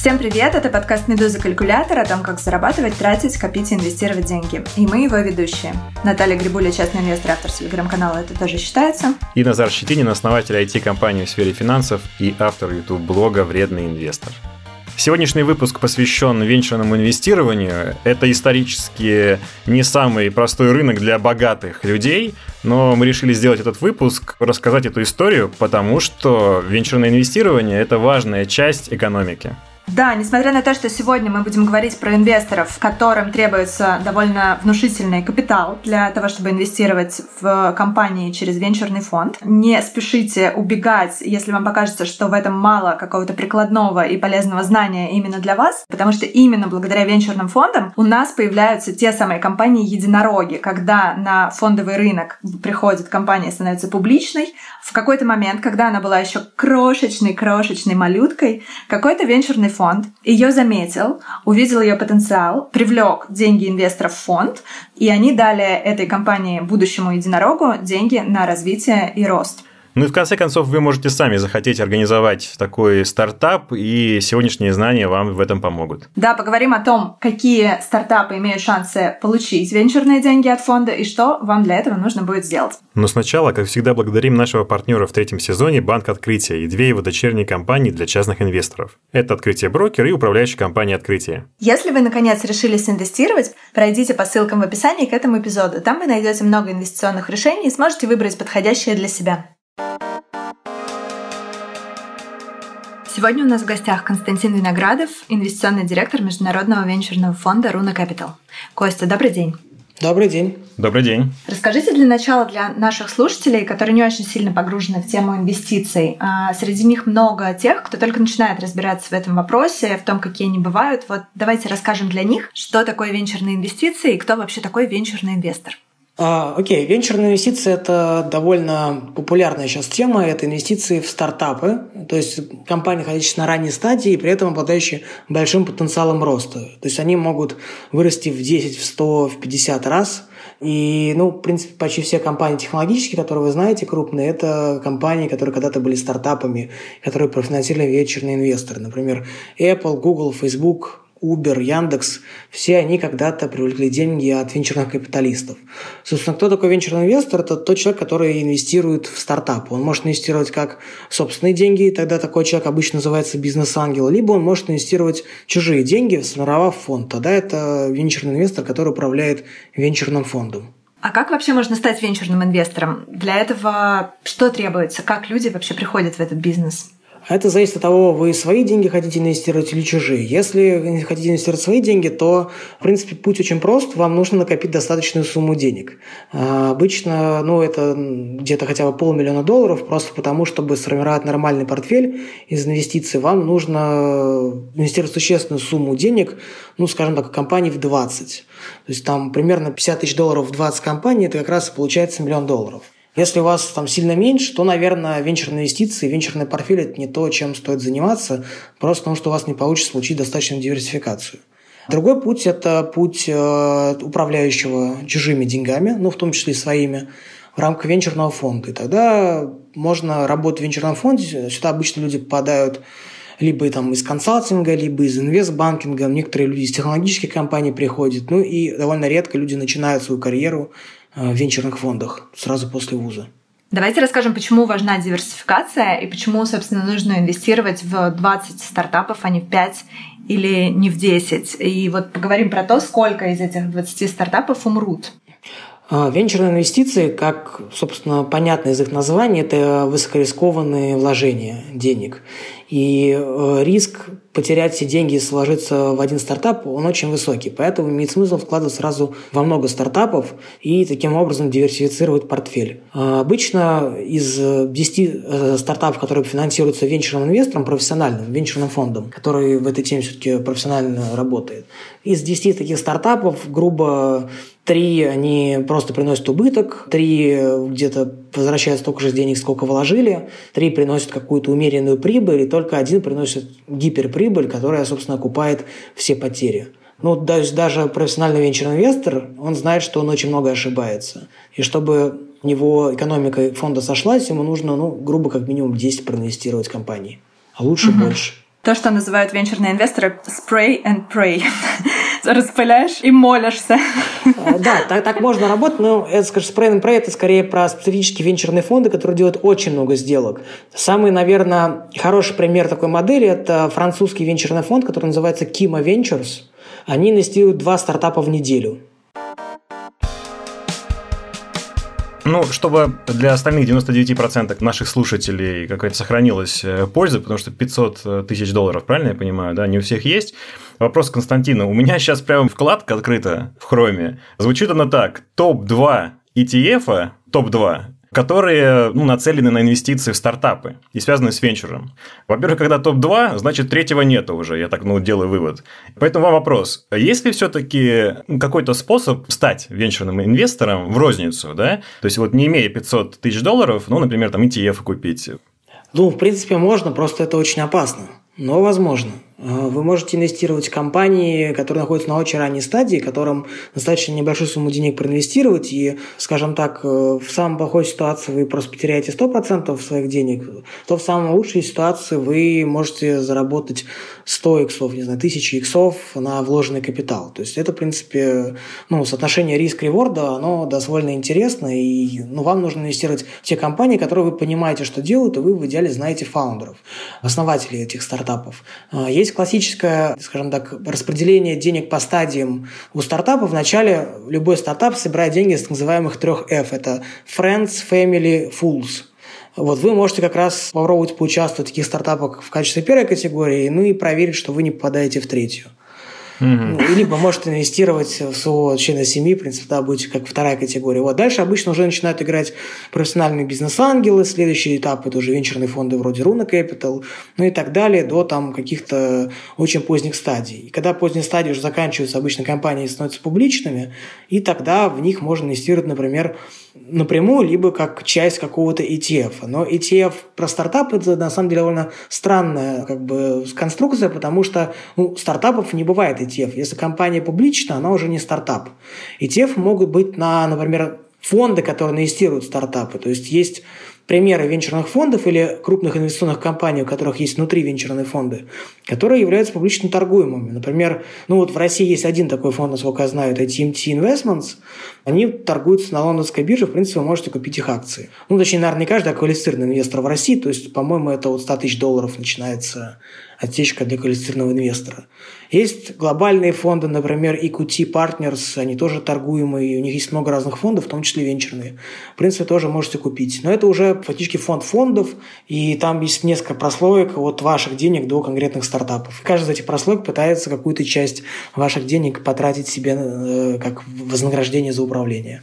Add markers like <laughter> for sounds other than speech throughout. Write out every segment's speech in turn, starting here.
Всем привет! Это подкаст «Медуза Калькулятор» о том, как зарабатывать, тратить, копить и инвестировать деньги. И мы его ведущие. Наталья Грибуля, частный инвестор, автор телеграм-канала «Это тоже считается». И Назар Щетинин, основатель IT-компании в сфере финансов и автор YouTube-блога «Вредный инвестор». Сегодняшний выпуск посвящен венчурному инвестированию. Это исторически не самый простой рынок для богатых людей, но мы решили сделать этот выпуск, рассказать эту историю, потому что венчурное инвестирование – это важная часть экономики. Да, несмотря на то, что сегодня мы будем говорить про инвесторов, которым требуется довольно внушительный капитал для того, чтобы инвестировать в компании через венчурный фонд, не спешите убегать, если вам покажется, что в этом мало какого-то прикладного и полезного знания именно для вас, потому что именно благодаря венчурным фондам у нас появляются те самые компании-единороги, когда на фондовый рынок приходит компания, становится публичной, в какой-то момент, когда она была еще крошечной-крошечной малюткой, какой-то венчурный фонд ее заметил, увидел ее потенциал, привлек деньги инвесторов в фонд, и они дали этой компании, будущему единорогу, деньги на развитие и рост. Ну и в конце концов вы можете сами захотеть организовать такой стартап, и сегодняшние знания вам в этом помогут. Да, поговорим о том, какие стартапы имеют шансы получить венчурные деньги от фонда и что вам для этого нужно будет сделать. Но сначала, как всегда, благодарим нашего партнера в третьем сезоне Банк Открытия и две его дочерние компании для частных инвесторов. Это Открытие Брокер и управляющая компания Открытие. Если вы, наконец, решились инвестировать, пройдите по ссылкам в описании к этому эпизоду. Там вы найдете много инвестиционных решений и сможете выбрать подходящее для себя. Сегодня у нас в гостях Константин Виноградов, инвестиционный директор международного венчурного фонда Руна Capital. Костя, добрый день. Добрый день. Добрый день. Расскажите для начала для наших слушателей, которые не очень сильно погружены в тему инвестиций. А, среди них много тех, кто только начинает разбираться в этом вопросе, в том, какие они бывают. Вот давайте расскажем для них, что такое венчурные инвестиции и кто вообще такой венчурный инвестор. А, окей, венчурные инвестиции – это довольно популярная сейчас тема. Это инвестиции в стартапы, то есть компании, находящиеся на ранней стадии и при этом обладающие большим потенциалом роста. То есть они могут вырасти в 10, в 100, в 50 раз. И, ну, в принципе, почти все компании технологические, которые вы знаете, крупные, это компании, которые когда-то были стартапами, которые профинансировали венчурные инвесторы. Например, Apple, Google, Facebook, Uber, Яндекс, все они когда-то привлекли деньги от венчурных капиталистов. Собственно, кто такой венчурный инвестор? Это тот человек, который инвестирует в стартап. Он может инвестировать как собственные деньги, и тогда такой человек обычно называется бизнес-ангел, либо он может инвестировать чужие деньги, сформировав фонд. Тогда это венчурный инвестор, который управляет венчурным фондом. А как вообще можно стать венчурным инвестором? Для этого что требуется? Как люди вообще приходят в этот бизнес? Это зависит от того, вы свои деньги хотите инвестировать или чужие. Если хотите инвестировать свои деньги, то, в принципе, путь очень прост. Вам нужно накопить достаточную сумму денег. А, обычно, ну, это где-то хотя бы полмиллиона долларов, просто потому, чтобы сформировать нормальный портфель из инвестиций, вам нужно инвестировать существенную сумму денег, ну, скажем так, компаний в 20. То есть там примерно 50 тысяч долларов в 20 компаний, это как раз получается миллион долларов. Если у вас там сильно меньше, то, наверное, венчурные инвестиции, венчурный портфель – это не то, чем стоит заниматься, просто потому что у вас не получится получить достаточную диверсификацию. Другой путь – это путь э, управляющего чужими деньгами, ну, в том числе и своими, в рамках венчурного фонда. И тогда можно работать в венчурном фонде. Сюда обычно люди попадают либо там из консалтинга, либо из инвестбанкинга. Некоторые люди из технологических компаний приходят. Ну и довольно редко люди начинают свою карьеру в венчурных фондах сразу после вуза. Давайте расскажем, почему важна диверсификация и почему, собственно, нужно инвестировать в 20 стартапов, а не в 5 или не в 10. И вот поговорим про то, сколько из этих 20 стартапов умрут. А, венчурные инвестиции, как, собственно, понятно из их названия, это высокорискованные вложения денег. И э, риск потерять все деньги и сложиться в один стартап, он очень высокий. Поэтому имеет смысл вкладывать сразу во много стартапов и таким образом диверсифицировать портфель. А, обычно из 10 э, стартапов, которые финансируются венчурным инвестором, профессиональным, венчурным фондом, который в этой теме все-таки профессионально работает, из 10 таких стартапов, грубо Три они просто приносят убыток, три где-то возвращают столько же денег, сколько вложили, три приносят какую-то умеренную прибыль, и только один приносит гиперприбыль, которая, собственно, окупает все потери. Ну, даже, даже профессиональный венчурный инвестор, он знает, что он очень много ошибается. И чтобы у него экономика фонда сошлась, ему нужно, ну, грубо как минимум 10 проинвестировать в компании. А лучше угу. больше. То, что называют венчурные инвесторы spray and pray. Распыляешь и молишься. А, да, так, так можно работать, но это, скажем, and pray это скорее про специфические венчурные фонды, которые делают очень много сделок. Самый, наверное, хороший пример такой модели – это французский венчурный фонд, который называется Kima Ventures. Они инвестируют два стартапа в неделю. Ну, чтобы для остальных 99% наших слушателей какая-то сохранилась э, польза, потому что 500 э, тысяч долларов, правильно я понимаю, да, не у всех есть. Вопрос Константина. У меня сейчас прямо вкладка открыта в Хроме. Звучит она так. Топ-2 ETF, топ-2, которые ну, нацелены на инвестиции в стартапы и связаны с венчуром. Во-первых, когда топ-2, значит, третьего нету уже, я так ну, делаю вывод. Поэтому вам вопрос, есть ли все-таки какой-то способ стать венчурным инвестором в розницу, да? То есть, вот не имея 500 тысяч долларов, ну, например, там ETF купить? Ну, в принципе, можно, просто это очень опасно, но возможно. Э, вы можете инвестировать в компании, которые находятся на очень ранней стадии, которым достаточно небольшую сумму денег проинвестировать, и, скажем так, э, в самой плохой ситуации вы просто потеряете 100% своих денег, то в самой лучшей ситуации вы можете заработать 100 иксов, не знаю, 1000 иксов на вложенный капитал. То есть это, в принципе, ну, соотношение риск-реворда, оно довольно интересно, и ну, вам нужно инвестировать в те компании, которые вы понимаете, что делают, и вы в идеале знаете фаундеров, основателей этих стартапов. Э, есть есть классическое, скажем так, распределение денег по стадиям у стартапа. Вначале любой стартап собирает деньги с так называемых трех F. Это Friends, Family, Fools. Вот вы можете как раз попробовать поучаствовать в таких стартапах в качестве первой категории, ну и проверить, что вы не попадаете в третью. Mm-hmm. Либо можете инвестировать в своего члена семьи, в принципе, да, будете как вторая категория. Вот дальше обычно уже начинают играть профессиональные бизнес-ангелы, следующий этап – это уже венчурные фонды вроде Runa Capital, ну и так далее, до там каких-то очень поздних стадий. И когда поздние стадии уже заканчиваются, обычно компании становятся публичными, и тогда в них можно инвестировать, например, напрямую, либо как часть какого-то ETF. Но ETF про стартап это на самом деле довольно странная как бы, конструкция, потому что ну, стартапов не бывает ETF. Если компания публична, она уже не стартап. ETF могут быть на, например, фонды, которые инвестируют в стартапы. То есть есть примеры венчурных фондов или крупных инвестиционных компаний, у которых есть внутри венчурные фонды, которые являются публично торгуемыми. Например, ну вот в России есть один такой фонд, насколько я знаю, это TMT Investments. Они торгуются на лондонской бирже, в принципе, вы можете купить их акции. Ну, точнее, наверное, не каждый, а квалифицированный инвестор в России, то есть, по-моему, это от 100 тысяч долларов начинается отсечка для квалифицированного инвестора. Есть глобальные фонды, например, EQT Partners, они тоже торгуемые, у них есть много разных фондов, в том числе венчурные. В принципе, тоже можете купить. Но это уже фактически фонд фондов, и там есть несколько прослоек от ваших денег до конкретных стартапов. Каждый из этих прослоек пытается какую-то часть ваших денег потратить себе э, как вознаграждение за управление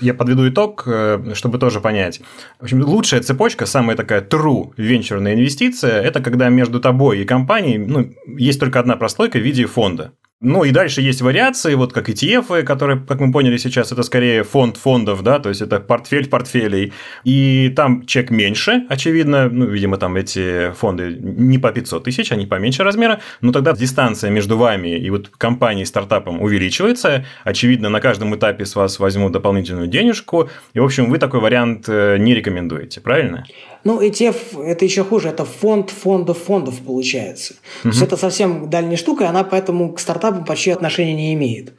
я подведу итог, э, чтобы тоже понять. В общем, лучшая цепочка, самая такая true венчурная инвестиция, это когда между тобой и компанией ну, есть только одна прослойка в виде фонда. Ну и дальше есть вариации, вот как ETF, которые, как мы поняли сейчас, это скорее фонд фондов, да, то есть это портфель портфелей. И там чек меньше, очевидно, ну, видимо, там эти фонды не по 500 тысяч, они поменьше размера, но тогда дистанция между вами и вот компанией, стартапом увеличивается. Очевидно, на каждом этапе с вас возьмут дополнительную денежку. И, в общем, вы такой вариант э, не рекомендуете, правильно? Ну, ETF это еще хуже, это фонд фондов фондов получается. Угу. То есть это совсем дальняя штука, и она поэтому к стартапам почти отношения не имеет.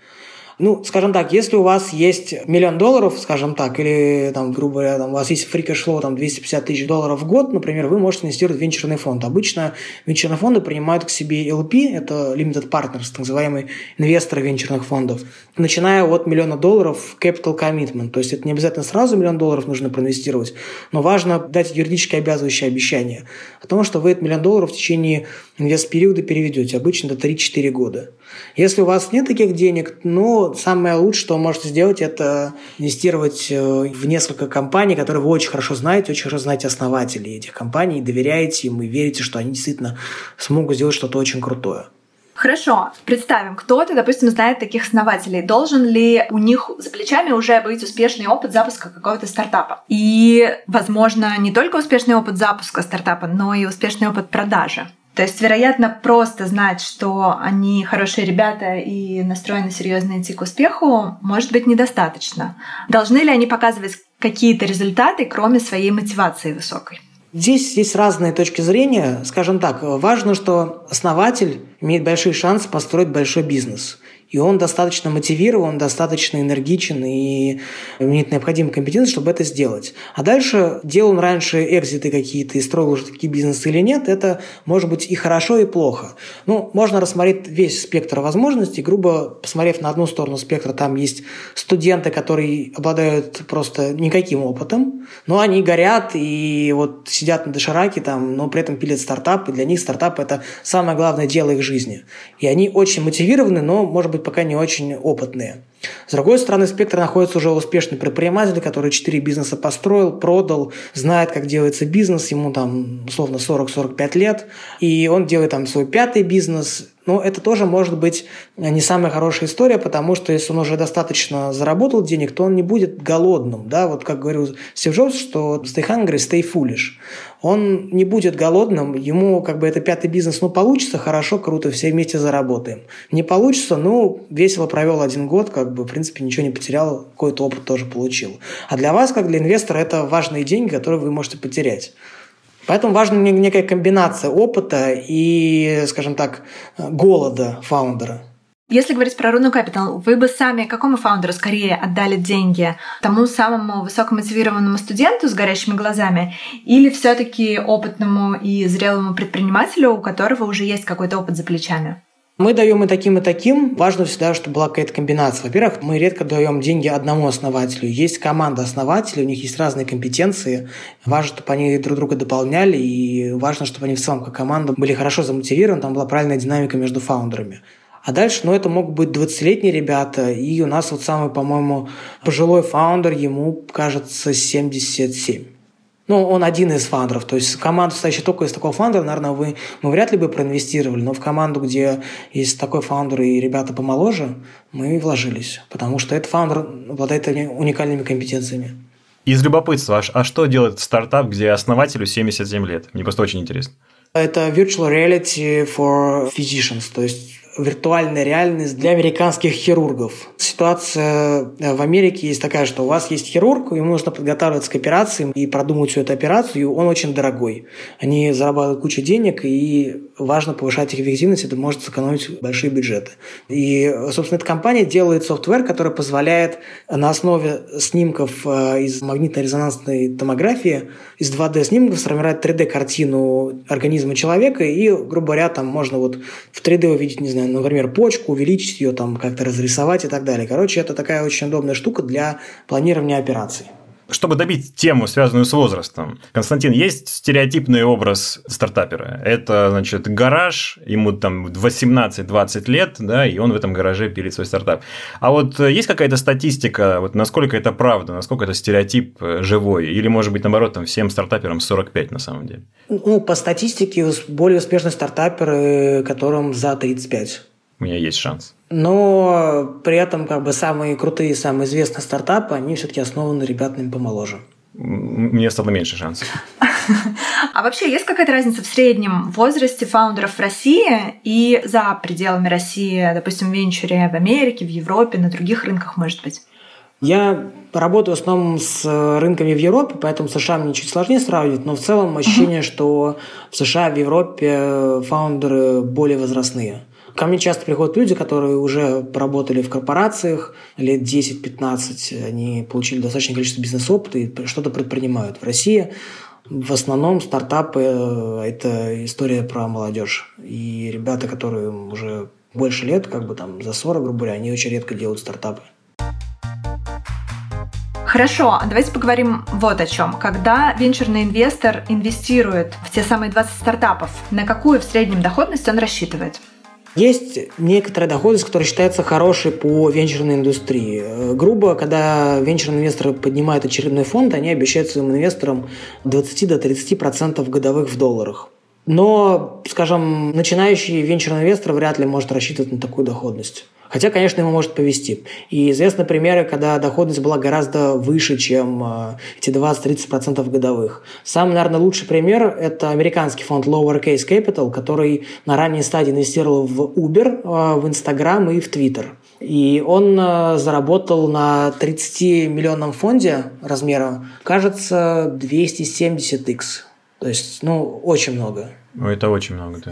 Ну, скажем так, если у вас есть миллион долларов, скажем так, или, там, грубо говоря, там, у вас есть cash flow, там, 250 тысяч долларов в год, например, вы можете инвестировать в венчурный фонд. Обычно венчурные фонды принимают к себе LP, это Limited Partners, так называемые инвесторы венчурных фондов, начиная от миллиона долларов capital commitment. То есть это не обязательно сразу миллион долларов нужно проинвестировать, но важно дать юридически обязывающее обещание о том, что вы этот миллион долларов в течение инвест-периода переведете, обычно до 3-4 года. Если у вас нет таких денег, ну, самое лучшее, что вы можете сделать, это инвестировать э, в несколько компаний, которые вы очень хорошо знаете, очень хорошо знаете основателей этих компаний, доверяете им и верите, что они действительно смогут сделать что-то очень крутое. Хорошо, представим, кто-то, допустим, знает таких основателей. Должен ли у них за плечами уже быть успешный опыт запуска какого-то стартапа? И, возможно, не только успешный опыт запуска стартапа, но и успешный опыт продажи. То есть, вероятно, просто знать, что они хорошие ребята и настроены серьезно идти к успеху, может быть недостаточно. Должны ли они показывать какие-то результаты, кроме своей мотивации высокой? Здесь есть разные точки зрения. Скажем так, важно, что основатель имеет большие шансы построить большой бизнес и он достаточно мотивирован, достаточно энергичен и имеет необходимые компетенции, чтобы это сделать. А дальше, делал он раньше экзиты какие-то и строил уже такие бизнесы или нет, это может быть и хорошо, и плохо. Ну, можно рассмотреть весь спектр возможностей, грубо посмотрев на одну сторону спектра, там есть студенты, которые обладают просто никаким опытом, но они горят и вот сидят на дошираке там, но при этом пилят стартап, и для них стартап – это самое главное дело их жизни. И они очень мотивированы, но, может быть, быть, пока не очень опытные. С другой стороны спектра находится уже успешный предприниматель, который четыре бизнеса построил, продал, знает, как делается бизнес, ему там условно 40-45 лет, и он делает там свой пятый бизнес, но это тоже может быть не самая хорошая история, потому что если он уже достаточно заработал денег, то он не будет голодным. Да? Вот как говорил Стив Джобс, что stay hungry, stay foolish. Он не будет голодным, ему как бы это пятый бизнес, ну, получится, хорошо, круто, все вместе заработаем. Не получится, ну, весело провел один год, как бы, в принципе, ничего не потерял, какой-то опыт тоже получил. А для вас, как для инвестора, это важные деньги, которые вы можете потерять. Поэтому важна некая комбинация опыта и, скажем так, голода фаундера. Если говорить про Руну Capital, вы бы сами какому фаундеру скорее отдали деньги? Тому самому высокомотивированному студенту с горящими глазами или все таки опытному и зрелому предпринимателю, у которого уже есть какой-то опыт за плечами? Мы даем и таким, и таким. Важно всегда, чтобы была какая-то комбинация. Во-первых, мы редко даем деньги одному основателю. Есть команда основателей, у них есть разные компетенции. Важно, чтобы они друг друга дополняли, и важно, чтобы они в целом как команда были хорошо замотивированы, там была правильная динамика между фаундерами. А дальше, ну, это могут быть 20-летние ребята, и у нас вот самый, по-моему, пожилой фаундер, ему, кажется, 77. Ну, он один из фаундеров. То есть команду, состоящую только из такого фаундера, наверное, вы, мы вряд ли бы проинвестировали, но в команду, где есть такой фаундер и ребята помоложе, мы вложились, потому что этот фаундер обладает уникальными компетенциями. Из любопытства, а что делает стартап, где основателю 77 лет? Мне просто очень интересно. Это virtual reality for physicians, то есть виртуальная реальность для американских хирургов. Ситуация э, в Америке есть такая, что у вас есть хирург, ему нужно подготавливаться к операции и продумать всю эту операцию, и он очень дорогой. Они зарабатывают кучу денег, и важно повышать их эффективность, это может сэкономить большие бюджеты. И, собственно, эта компания делает софтвер, который позволяет на основе снимков э, из магнитно-резонансной томографии, из 2D-снимков сформировать 3D-картину организма человека, и, грубо говоря, там можно вот в 3D увидеть, не знаю, например, почку, увеличить ее, там как-то разрисовать и так далее. Короче, это такая очень удобная штука для планирования операций. Чтобы добить тему, связанную с возрастом, Константин, есть стереотипный образ стартапера. Это, значит, гараж, ему там 18-20 лет, да, и он в этом гараже пилит свой стартап. А вот есть какая-то статистика, вот насколько это правда, насколько это стереотип э, живой? Или, может быть, наоборот, там всем стартаперам 45 на самом деле? Ну, по статистике, более успешные стартаперы, которым за 35 у меня есть шанс. Но при этом как бы самые крутые, самые известные стартапы, они все-таки основаны ребятами помоложе. Мне стало меньше шансов. <laughs> А вообще есть какая-то разница в среднем возрасте фаундеров в России и за пределами России, допустим, в венчуре в Америке, в Европе, на других рынках, может быть? Я работаю в основном с рынками в Европе, поэтому в США мне чуть сложнее сравнивать, но в целом ощущение, uh-huh. что в США, в Европе фаундеры более возрастные. Ко мне часто приходят люди, которые уже поработали в корпорациях лет 10-15, они получили достаточное количество бизнес-опыта и что-то предпринимают. В России в основном стартапы – это история про молодежь. И ребята, которые уже больше лет, как бы там за 40, грубо говоря, они очень редко делают стартапы. Хорошо, а давайте поговорим вот о чем. Когда венчурный инвестор инвестирует в те самые 20 стартапов, на какую в среднем доходность он рассчитывает? Есть некоторая доходность, которая считается хорошей по венчурной индустрии. Э, грубо, когда венчурные инвесторы поднимают очередной фонд, они обещают своим инвесторам 20-30% годовых в долларах. Но, скажем, начинающий венчурный инвестор вряд ли может рассчитывать на такую доходность. Хотя, конечно, ему может повести. И известны примеры, когда доходность была гораздо выше, чем э, эти 20-30% годовых. Самый, наверное, лучший пример – это американский фонд Lowercase Capital, который на ранней стадии инвестировал в Uber, э, в Instagram и в Twitter. И он э, заработал на 30 миллионном фонде размера, кажется, 270x То есть, ну, очень много. Это очень много, да.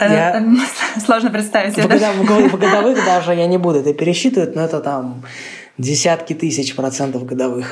<laughs> Я... <laughs> Сложно представить. В <laughs> годовых даже я не буду это пересчитывать, но это там десятки тысяч процентов годовых.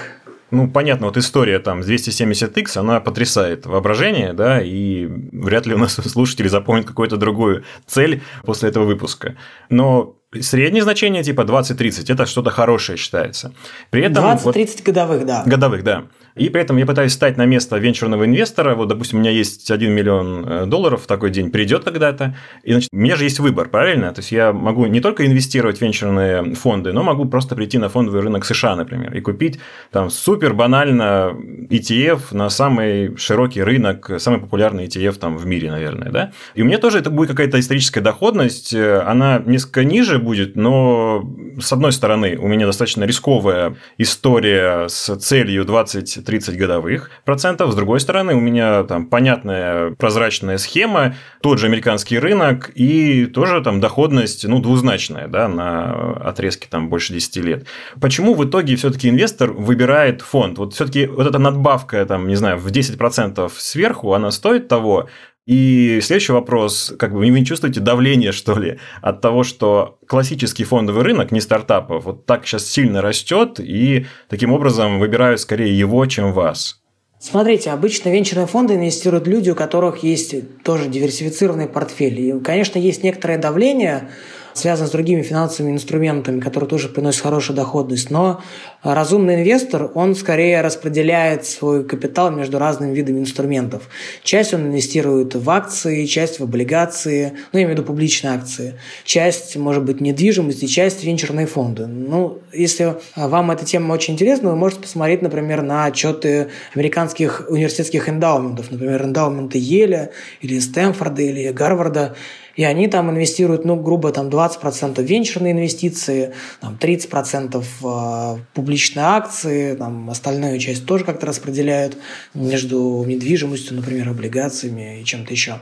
Ну, понятно, вот история там с 270x, она потрясает воображение, да, и вряд ли у нас слушатели запомнят какую-то другую цель после этого выпуска. Но среднее значение типа 20-30 это что-то хорошее считается. При этом 20-30 вот, годовых, да. Годовых, да. И при этом я пытаюсь стать на место венчурного инвестора. Вот, допустим, у меня есть 1 миллион э, долларов в такой день, придет когда-то. И, значит, у меня же есть выбор, правильно? То есть я могу не только инвестировать в венчурные фонды, но могу просто прийти на фондовый рынок США, например, и купить там супер банально ETF на самый широкий рынок, самый популярный ETF там в мире, наверное, да? И у меня тоже это будет какая-то историческая доходность, э, она несколько ниже будет, но с одной стороны у меня достаточно рисковая история с целью 20 30 годовых процентов. С другой стороны, у меня там понятная прозрачная схема, тот же американский рынок и тоже там доходность, ну, двузначная, да, на отрезке там больше 10 лет. Почему в итоге все-таки инвестор выбирает фонд? Вот все-таки вот эта надбавка, там, не знаю, в 10% сверху, она стоит того, и следующий вопрос, как бы вы не чувствуете давление, что ли, от того, что классический фондовый рынок, не стартапов, вот так сейчас сильно растет, и таким образом выбирают скорее его, чем вас? Смотрите, обычно венчурные фонды инвестируют люди, у которых есть тоже диверсифицированный портфель. И, конечно, есть некоторое давление, связан с другими финансовыми инструментами, которые тоже приносят хорошую доходность. Но разумный инвестор, он скорее распределяет свой капитал между разными видами инструментов. Часть он инвестирует в акции, часть в облигации, ну, я имею в виду публичные акции. Часть, может быть, недвижимость и часть венчурные фонды. Ну, если вам эта тема очень интересна, вы можете посмотреть, например, на отчеты американских университетских эндаументов, например, эндаументы Еля или Стэнфорда или Гарварда и они там инвестируют, ну, грубо, там 20% венчурные инвестиции, там 30% в публичные акции, там остальную часть тоже как-то распределяют между недвижимостью, например, облигациями и чем-то еще.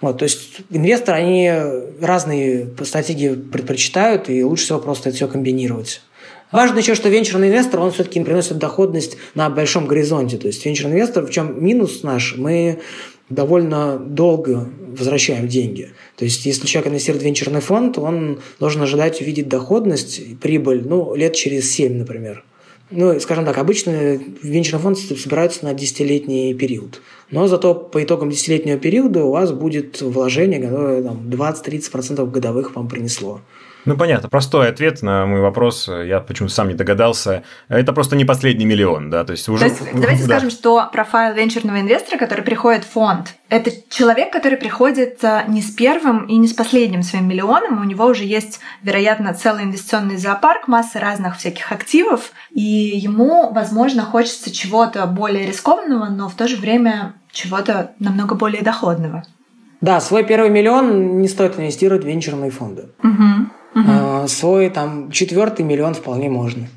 Вот, то есть инвесторы, они разные стратегии предпочитают, и лучше всего просто это все комбинировать. Важно еще, что венчурный инвестор, он все-таки приносит доходность на большом горизонте. То есть венчурный инвестор, в чем минус наш, мы довольно долго возвращаем деньги. То есть, если человек инвестирует в венчурный фонд, он должен ожидать увидеть доходность, прибыль, ну, лет через 7, например. Ну, скажем так, обычно венчурный фонд собираются на десятилетний период. Но зато по итогам десятилетнего периода у вас будет вложение, которое там, 20-30% годовых вам принесло. Ну, понятно. Простой ответ на мой вопрос. Я почему-то сам не догадался. Это просто не последний миллион, да? То есть, уже... То есть давайте да. скажем, что профайл венчурного инвестора, который приходит в фонд, это человек, который приходит а, не с первым и не с последним своим миллионом. У него уже есть, вероятно, целый инвестиционный зоопарк, масса разных всяких активов, и ему, возможно, хочется чего-то более рискованного, но в то же время чего-то намного более доходного. Да, свой первый миллион не стоит инвестировать в венчурные фонды. Угу. Угу. Свой там четвертый миллион вполне можно.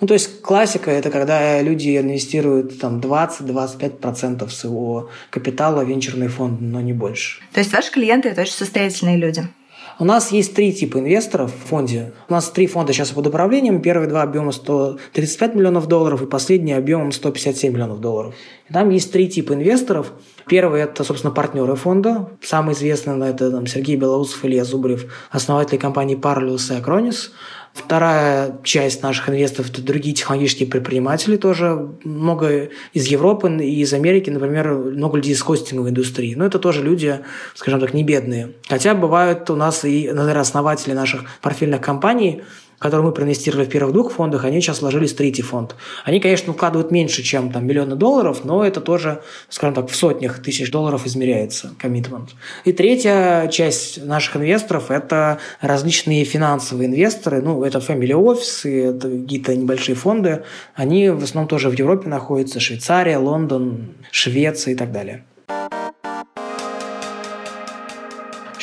Ну, то есть классика – это когда люди инвестируют там 20-25% своего капитала в венчурный фонд, но не больше. То есть ваши клиенты – это очень состоятельные люди? У нас есть три типа инвесторов в фонде. У нас три фонда сейчас под управлением. Первые два объема 135 миллионов долларов и последний объемом 157 миллионов долларов. И там есть три типа инвесторов. Первый – это, собственно, партнеры фонда. Самый известный – это там, Сергей Белоусов, Илья Зубрев, основатели компании Parallels и Acronis. Вторая часть наших инвесторов – это другие технологические предприниматели тоже. Много из Европы и из Америки, например, много людей из хостинговой индустрии. Но это тоже люди, скажем так, не бедные. Хотя бывают у нас и, наверное, основатели наших портфельных компаний – которые мы проинвестировали в первых двух фондах, они сейчас вложились в третий фонд. Они, конечно, вкладывают меньше, чем там миллионы долларов, но это тоже, скажем так, в сотнях тысяч долларов измеряется коммитмент. И третья часть наших инвесторов – это различные финансовые инвесторы, ну, это family офисы, это какие-то небольшие фонды. Они в основном тоже в Европе находятся, Швейцария, Лондон, Швеция и так далее.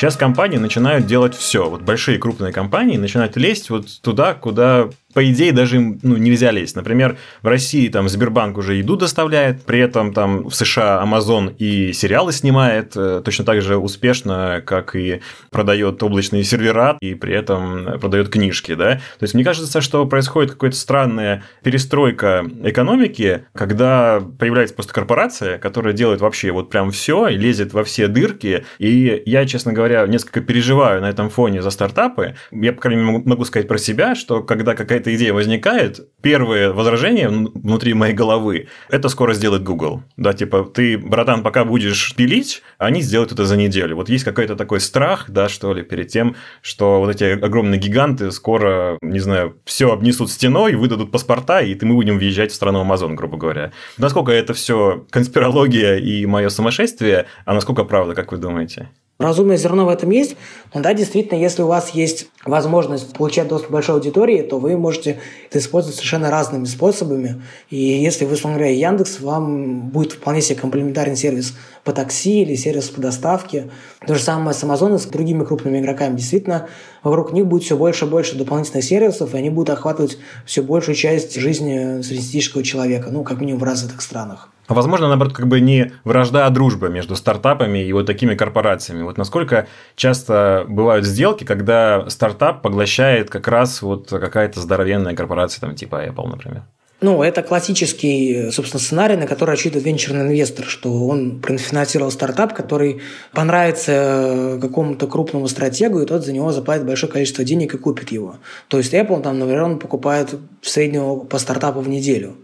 Сейчас компании начинают делать все. Вот большие крупные компании начинают лезть вот туда, куда по идее, даже им ну, нельзя лезть. Например, в России там Сбербанк уже еду доставляет, при этом там в США Amazon и сериалы снимает э, точно так же успешно, как и продает облачные сервера и при этом продает книжки, да. То есть мне кажется, что происходит какая-то странная перестройка экономики, когда появляется просто корпорация, которая делает вообще вот прям все и лезет во все дырки. И я, честно говоря, несколько переживаю на этом фоне за стартапы. Я, по крайней мере, могу сказать про себя, что когда какая-то идея возникает, первое возражение внутри моей головы – это скоро сделает Google. Да, типа, ты, братан, пока будешь пилить, они сделают это за неделю. Вот есть какой-то такой страх, да, что ли, перед тем, что вот эти огромные гиганты скоро, не знаю, все обнесут стеной, выдадут паспорта, и мы будем въезжать в страну Амазон, грубо говоря. Насколько это все конспирология и мое сумасшествие, а насколько правда, как вы думаете? Разумное зерно в этом есть. Но да, действительно, если у вас есть возможность получать доступ к большой аудитории, то вы можете это использовать совершенно разными способами. И если вы, условно говоря, Яндекс, вам будет вполне себе комплементарный сервис по такси или сервис по доставке. То же самое с Amazon и с другими крупными игроками. Действительно, вокруг них будет все больше и больше дополнительных сервисов, и они будут охватывать все большую часть жизни среднестатистического человека, ну, как минимум в развитых странах. А возможно, наоборот, как бы не вражда, а дружба между стартапами и вот такими корпорациями. Вот насколько часто бывают сделки, когда стартап поглощает как раз вот какая-то здоровенная корпорация, там типа Apple, например? Ну, это классический, собственно, сценарий, на который рассчитывает венчурный инвестор, что он профинансировал стартап, который понравится какому-то крупному стратегу, и тот за него заплатит большое количество денег и купит его. То есть Apple, там, он покупает в среднем по стартапу в неделю.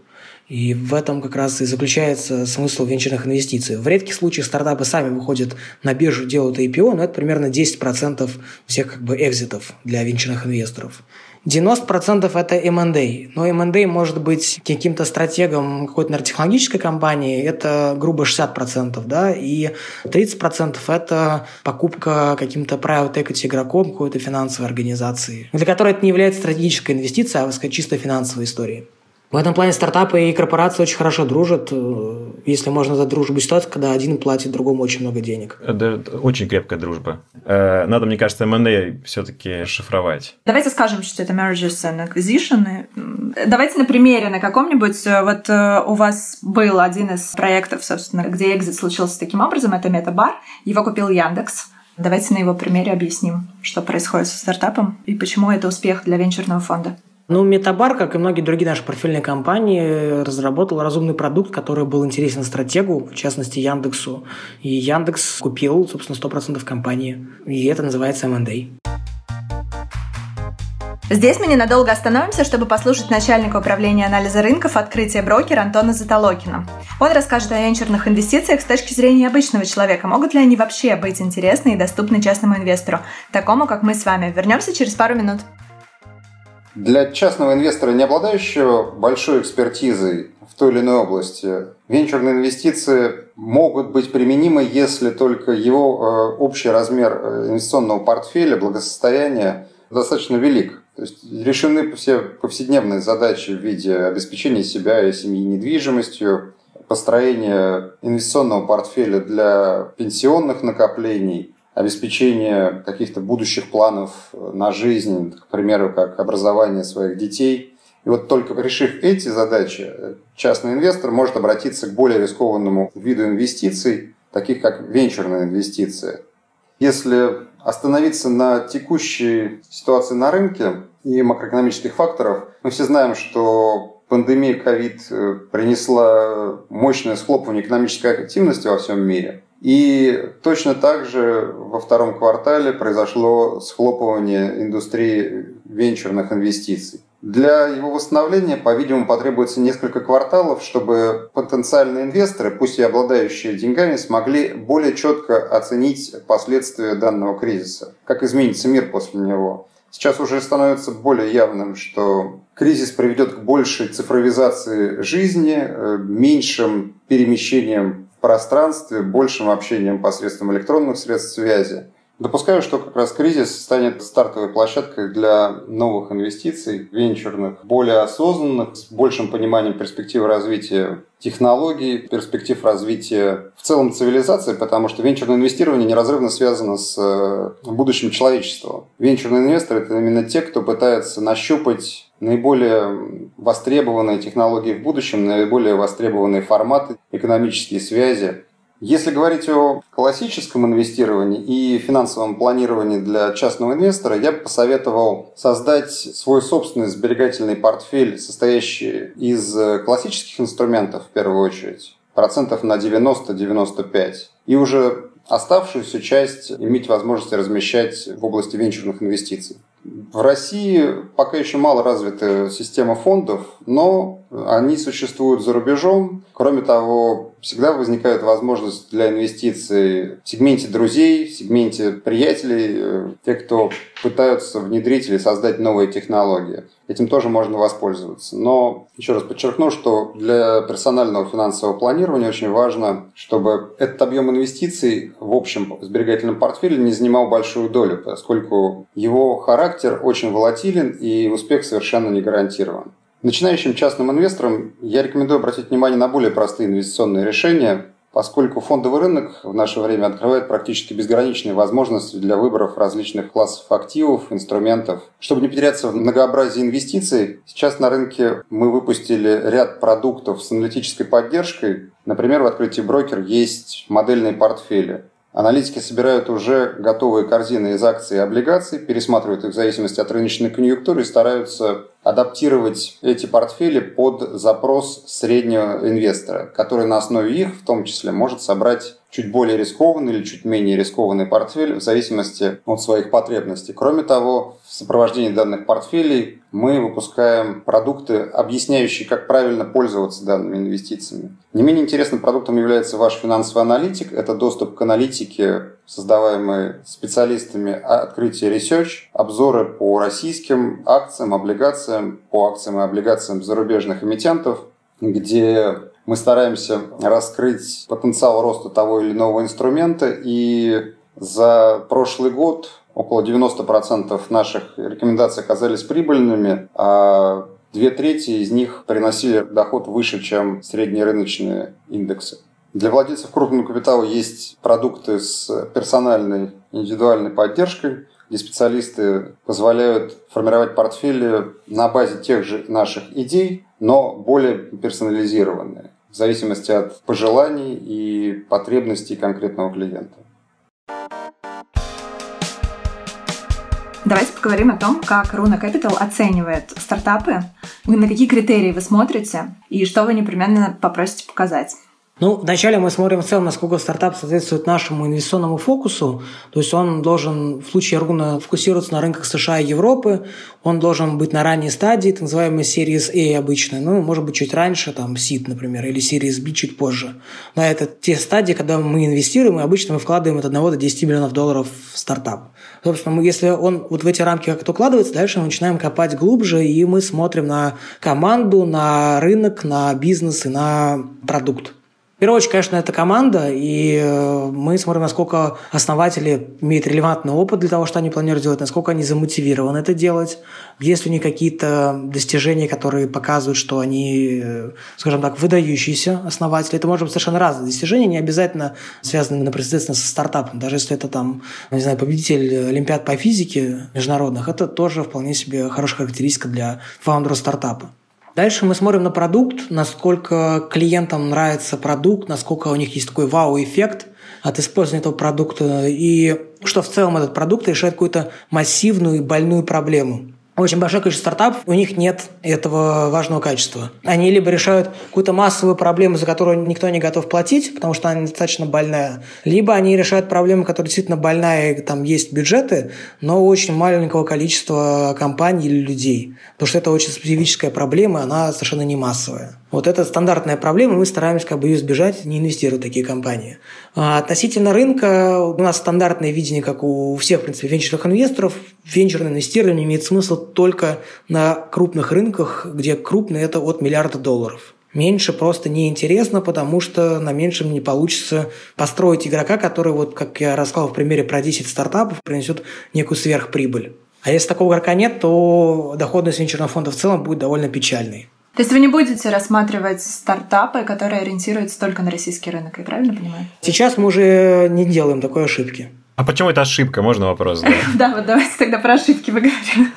И в этом как раз и заключается смысл венчурных инвестиций. В редких случаях стартапы сами выходят на биржу, делают IPO, но это примерно 10% всех как бы экзитов для венчурных инвесторов. 90% это M&A. Но M&A может быть каким-то стратегом какой-то технологической компании, это грубо 60%, да, и 30% это покупка каким-то private equity игроком какой-то финансовой организации, для которой это не является стратегической инвестицией, а чисто финансовой историей. В этом плане стартапы и корпорации очень хорошо дружат, э, если можно назвать дружбу ситуацию, когда один платит другому очень много денег. Это очень крепкая дружба. Э, надо, мне кажется, M&A все-таки шифровать. Давайте скажем, что это mergers and acquisition. Давайте на примере на каком-нибудь. Э, вот у вас был один из проектов, собственно, где экзит случился таким образом. Это Метабар. Его купил Яндекс. Давайте на его примере объясним, что происходит со стартапом и почему это успех для венчурного фонда. Ну, Метабар, как и многие другие наши портфельные компании, разработал разумный продукт, который был интересен стратегу, в частности Яндексу. И Яндекс купил, собственно, 100% компании. И это называется M&A. Здесь мы ненадолго остановимся, чтобы послушать начальника управления анализа рынков открытия брокера Антона Затолокина. Он расскажет о венчурных инвестициях с точки зрения обычного человека. Могут ли они вообще быть интересны и доступны частному инвестору, такому, как мы с вами? Вернемся через пару минут. Для частного инвестора, не обладающего большой экспертизой в той или иной области, венчурные инвестиции могут быть применимы, если только его э, общий размер э, инвестиционного портфеля, благосостояния достаточно велик. То есть решены все повседневные задачи в виде обеспечения себя и семьи недвижимостью, построения инвестиционного портфеля для пенсионных накоплений – обеспечение каких-то будущих планов на жизнь, к примеру, как образование своих детей. И вот только решив эти задачи, частный инвестор может обратиться к более рискованному виду инвестиций, таких как венчурные инвестиции. Если остановиться на текущей ситуации на рынке и макроэкономических факторов, мы все знаем, что пандемия COVID принесла мощное схлопывание экономической активности во всем мире – и точно так же во втором квартале произошло схлопывание индустрии венчурных инвестиций. Для его восстановления, по-видимому, потребуется несколько кварталов, чтобы потенциальные инвесторы, пусть и обладающие деньгами, смогли более четко оценить последствия данного кризиса, как изменится мир после него. Сейчас уже становится более явным, что кризис приведет к большей цифровизации жизни, э, меньшим перемещением пространстве, большим общением посредством электронных средств связи. Допускаю, что как раз кризис станет стартовой площадкой для новых инвестиций, венчурных, более осознанных, с большим пониманием перспектив развития технологий, перспектив развития в целом цивилизации, потому что венчурное инвестирование неразрывно связано с э, будущим человечества. Венчурные инвесторы – это именно те, кто пытается нащупать наиболее востребованные технологии в будущем, наиболее востребованные форматы, экономические связи. Если говорить о классическом инвестировании и финансовом планировании для частного инвестора, я бы посоветовал создать свой собственный сберегательный портфель, состоящий из классических инструментов в первую очередь, процентов на 90-95, и уже оставшуюся часть иметь возможность размещать в области венчурных инвестиций. В России пока еще мало развита система фондов, но они существуют за рубежом. Кроме того, всегда возникает возможность для инвестиций в сегменте друзей, в сегменте приятелей, э, те, кто пытаются внедрить или создать новые технологии. Этим тоже можно воспользоваться. Но еще раз подчеркну, что для персонального финансового планирования очень важно, чтобы этот объем инвестиций в общем сберегательном портфеле не занимал большую долю, поскольку его характер очень волатилен и успех совершенно не гарантирован. Начинающим частным инвесторам я рекомендую обратить внимание на более простые инвестиционные решения, поскольку фондовый рынок в наше время открывает практически безграничные возможности для выборов различных классов активов, инструментов. Чтобы не потеряться в многообразии инвестиций, сейчас на рынке мы выпустили ряд продуктов с аналитической поддержкой. Например, в открытии брокер есть модельные портфели. Аналитики собирают уже готовые корзины из акций и облигаций, пересматривают их в зависимости от рыночной конъюнктуры и стараются адаптировать эти портфели под запрос среднего инвестора, который на основе их, в том числе, может собрать чуть более рискованный или чуть менее рискованный портфель в зависимости от своих потребностей. Кроме того, в сопровождении данных портфелей мы выпускаем продукты, объясняющие, как правильно пользоваться данными инвестициями. Не менее интересным продуктом является ваш финансовый аналитик. Это доступ к аналитике, создаваемой специалистами открытия Research, обзоры по российским акциям, облигациям, по акциям и облигациям зарубежных эмитентов, где мы стараемся раскрыть потенциал роста того или иного инструмента, и за прошлый год около 90% наших рекомендаций оказались прибыльными, а две трети из них приносили доход выше, чем средние рыночные индексы. Для владельцев крупного капитала есть продукты с персональной индивидуальной поддержкой, где специалисты позволяют формировать портфели на базе тех же наших идей, но более персонализированные в зависимости от пожеланий и потребностей конкретного клиента. Давайте поговорим о том, как Runa Capital оценивает стартапы, на какие критерии вы смотрите и что вы непременно попросите показать. Ну, вначале мы смотрим в целом, насколько стартап соответствует нашему инвестиционному фокусу. То есть он должен в случае Руна фокусироваться на рынках США и Европы, он должен быть на ранней стадии, так называемой Series A обычно, ну, может быть, чуть раньше, там, SID, например, или Series B чуть позже. Но это те стадии, когда мы инвестируем, и обычно мы вкладываем от 1 до 10 миллионов долларов в стартап. Собственно, мы, если он вот в эти рамки как-то укладывается, дальше мы начинаем копать глубже, и мы смотрим на команду, на рынок, на бизнес и на продукт. В первую очередь, конечно, это команда, и э, мы смотрим, насколько основатели имеют релевантный опыт для того, что они планируют делать, насколько они замотивированы это делать, есть ли у них какие-то достижения, которые показывают, что они, э, скажем так, выдающиеся основатели. Это может быть совершенно разные достижения, не обязательно связанные непосредственно со стартапом. Даже если это там, не знаю, победитель Олимпиад по физике международных, это тоже вполне себе хорошая характеристика для фаундера стартапа. Дальше мы смотрим на продукт, насколько клиентам нравится продукт, насколько у них есть такой вау-эффект от использования этого продукта, и что в целом этот продукт решает какую-то массивную и больную проблему очень большое количество стартапов, у них нет этого важного качества. Они либо решают какую-то массовую проблему, за которую никто не готов платить, потому что она достаточно больная, либо они решают проблему, которая действительно больная, и там есть бюджеты, но очень маленького количества компаний или людей. Потому что это очень специфическая проблема, она совершенно не массовая. Вот это стандартная проблема, мы стараемся как бы ее избежать, не инвестировать в такие компании. А относительно рынка, у нас стандартное видение, как у всех, в принципе, венчурных инвесторов. Венчурное инвестирование имеет смысл только на крупных рынках, где крупные – это от миллиарда долларов. Меньше просто неинтересно, потому что на меньшем не получится построить игрока, который, вот, как я рассказал в примере про 10 стартапов, принесет некую сверхприбыль. А если такого игрока нет, то доходность венчурного фонда в целом будет довольно печальной. То есть вы не будете рассматривать стартапы, которые ориентируются только на российский рынок, я правильно понимаю? Сейчас мы уже не делаем такой ошибки. А почему это ошибка? Можно вопрос задать? <laughs> Да, вот давайте тогда про ошибки поговорим.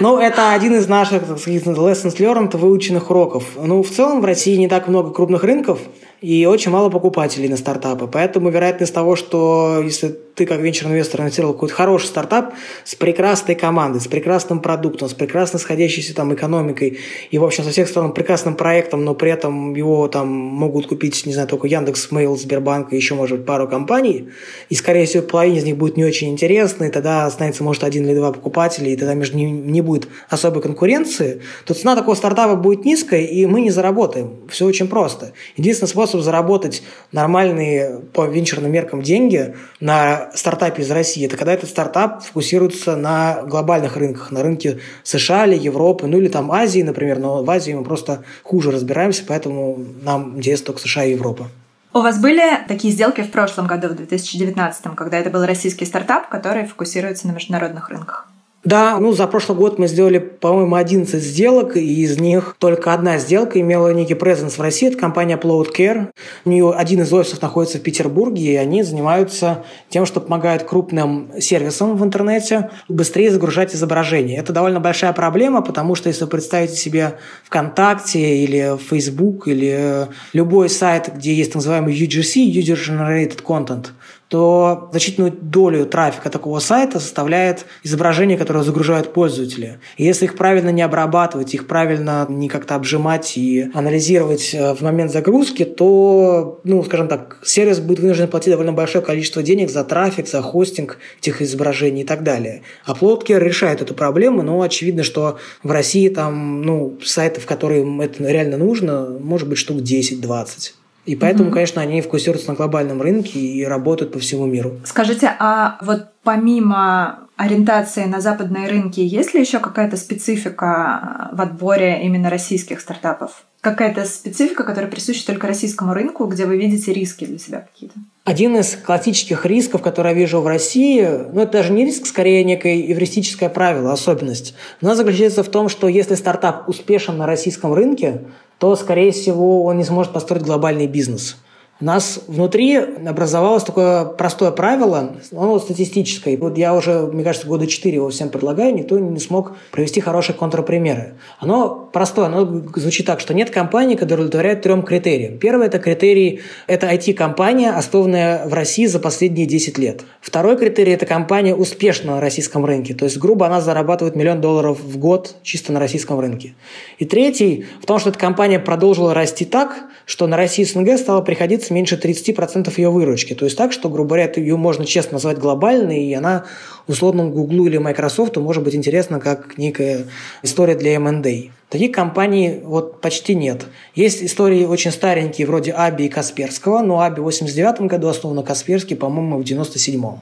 Ну, это один из наших, так сказать, lessons learned, выученных уроков. Ну, в целом в России не так много крупных рынков, и очень мало покупателей на стартапы. Поэтому вероятность того, что если ты как венчурный инвестор инвестировал какой-то хороший стартап с прекрасной командой, с прекрасным продуктом, с прекрасно сходящейся там экономикой и, в общем, со всех сторон прекрасным проектом, но при этом его там могут купить, не знаю, только Яндекс, Mail, Сбербанк и еще, может быть, пару компаний, и, скорее всего, половина из них будет не очень интересна, и тогда останется, может, один или два покупателя, и тогда между ними не будет особой конкуренции, то цена такого стартапа будет низкая, и мы не заработаем. Все очень просто. Единственный способ заработать нормальные по венчурным меркам деньги на стартапе из России, это когда этот стартап фокусируется на глобальных рынках, на рынке США или Европы, ну или там Азии, например, но в Азии мы просто хуже разбираемся, поэтому нам интересно только США и Европа. У вас были такие сделки в прошлом году, в 2019, когда это был российский стартап, который фокусируется на международных рынках? Да, ну за прошлый год мы сделали, по-моему, 11 сделок, и из них только одна сделка имела некий презенс в России, это компания Upload Care. У нее один из офисов находится в Петербурге, и они занимаются тем, что помогают крупным сервисам в интернете быстрее загружать изображения. Это довольно большая проблема, потому что если вы представите себе ВКонтакте или Facebook или любой сайт, где есть так называемый UGC, User Generated Content, то значительную долю трафика такого сайта составляет изображения, которые загружают пользователи. И если их правильно не обрабатывать, их правильно не как-то обжимать и анализировать э, в момент загрузки, то, ну, скажем так, сервис будет вынужден платить довольно большое количество денег за трафик, за хостинг этих изображений и так далее. Uploadcare решает эту проблему, но очевидно, что в России там, ну, сайтов, которым это реально нужно, может быть штук 10-20. И поэтому, mm-hmm. конечно, они фокусируются на глобальном рынке и работают по всему миру. Скажите, а вот помимо ориентации на западные рынки, есть ли еще какая-то специфика в отборе именно российских стартапов? Какая-то специфика, которая присуща только российскому рынку, где вы видите риски для себя какие-то? Один из классических рисков, который я вижу в России, ну это даже не риск, скорее некое эвристическое правило, особенность. Оно заключается в том, что если стартап успешен на российском рынке, то, скорее всего, он не сможет построить глобальный бизнес – у нас внутри образовалось такое простое правило, оно статистическое. Вот я уже, мне кажется, года четыре его всем предлагаю, никто не смог провести хорошие контрпримеры. Оно простое, оно звучит так, что нет компании, которая удовлетворяет трем критериям. Первый это критерий – это IT-компания, основанная в России за последние 10 лет. Второй критерий – это компания успешна на российском рынке, то есть, грубо, она зарабатывает миллион долларов в год чисто на российском рынке. И третий – в том, что эта компания продолжила расти так, что на Россию СНГ стало приходиться меньше 30% ее выручки. То есть так, что, грубо говоря, ее можно честно назвать глобальной, и она условному Google или Microsoft может быть интересна как некая история для M&A. Таких компаний вот почти нет. Есть истории очень старенькие, вроде Аби и Касперского, но Аби в 89 году основана, Касперский, по-моему, в 97-м.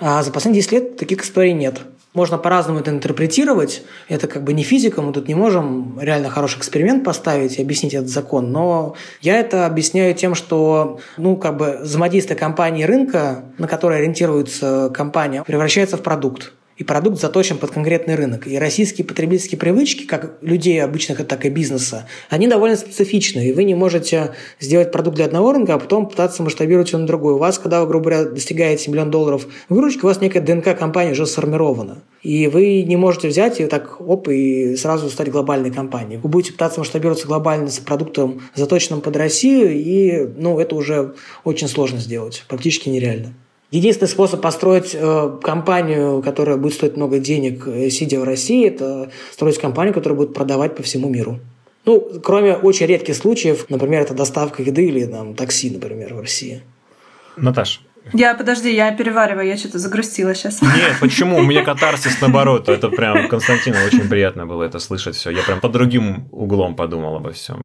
А за последние 10 лет таких историй нет. Можно по-разному это интерпретировать. Это как бы не физика, мы тут не можем реально хороший эксперимент поставить и объяснить этот закон. Но я это объясняю тем, что ну, как бы взаимодействие компании рынка, на который ориентируется компания, превращается в продукт и продукт заточен под конкретный рынок. И российские потребительские привычки, как людей обычных, так и бизнеса, они довольно специфичны. И вы не можете сделать продукт для одного рынка, а потом пытаться масштабировать его на другой. У вас, когда вы, грубо говоря, достигаете миллион долларов выручки, у вас некая ДНК компании уже сформирована. И вы не можете взять и так, оп, и сразу стать глобальной компанией. Вы будете пытаться масштабироваться глобально с продуктом, заточенным под Россию, и ну, это уже очень сложно сделать, практически нереально. Единственный способ построить э, компанию, которая будет стоить много денег, э, сидя в России, это строить компанию, которая будет продавать по всему миру. Ну, кроме очень редких случаев, например, это доставка еды или там, такси, например, в России. Наташ, я, подожди, я перевариваю, я что-то загрустила сейчас. Нет, <laughs> почему? У меня катарсис наоборот. Это прям Константину очень приятно было это слышать все. Я прям под другим углом подумал обо всем.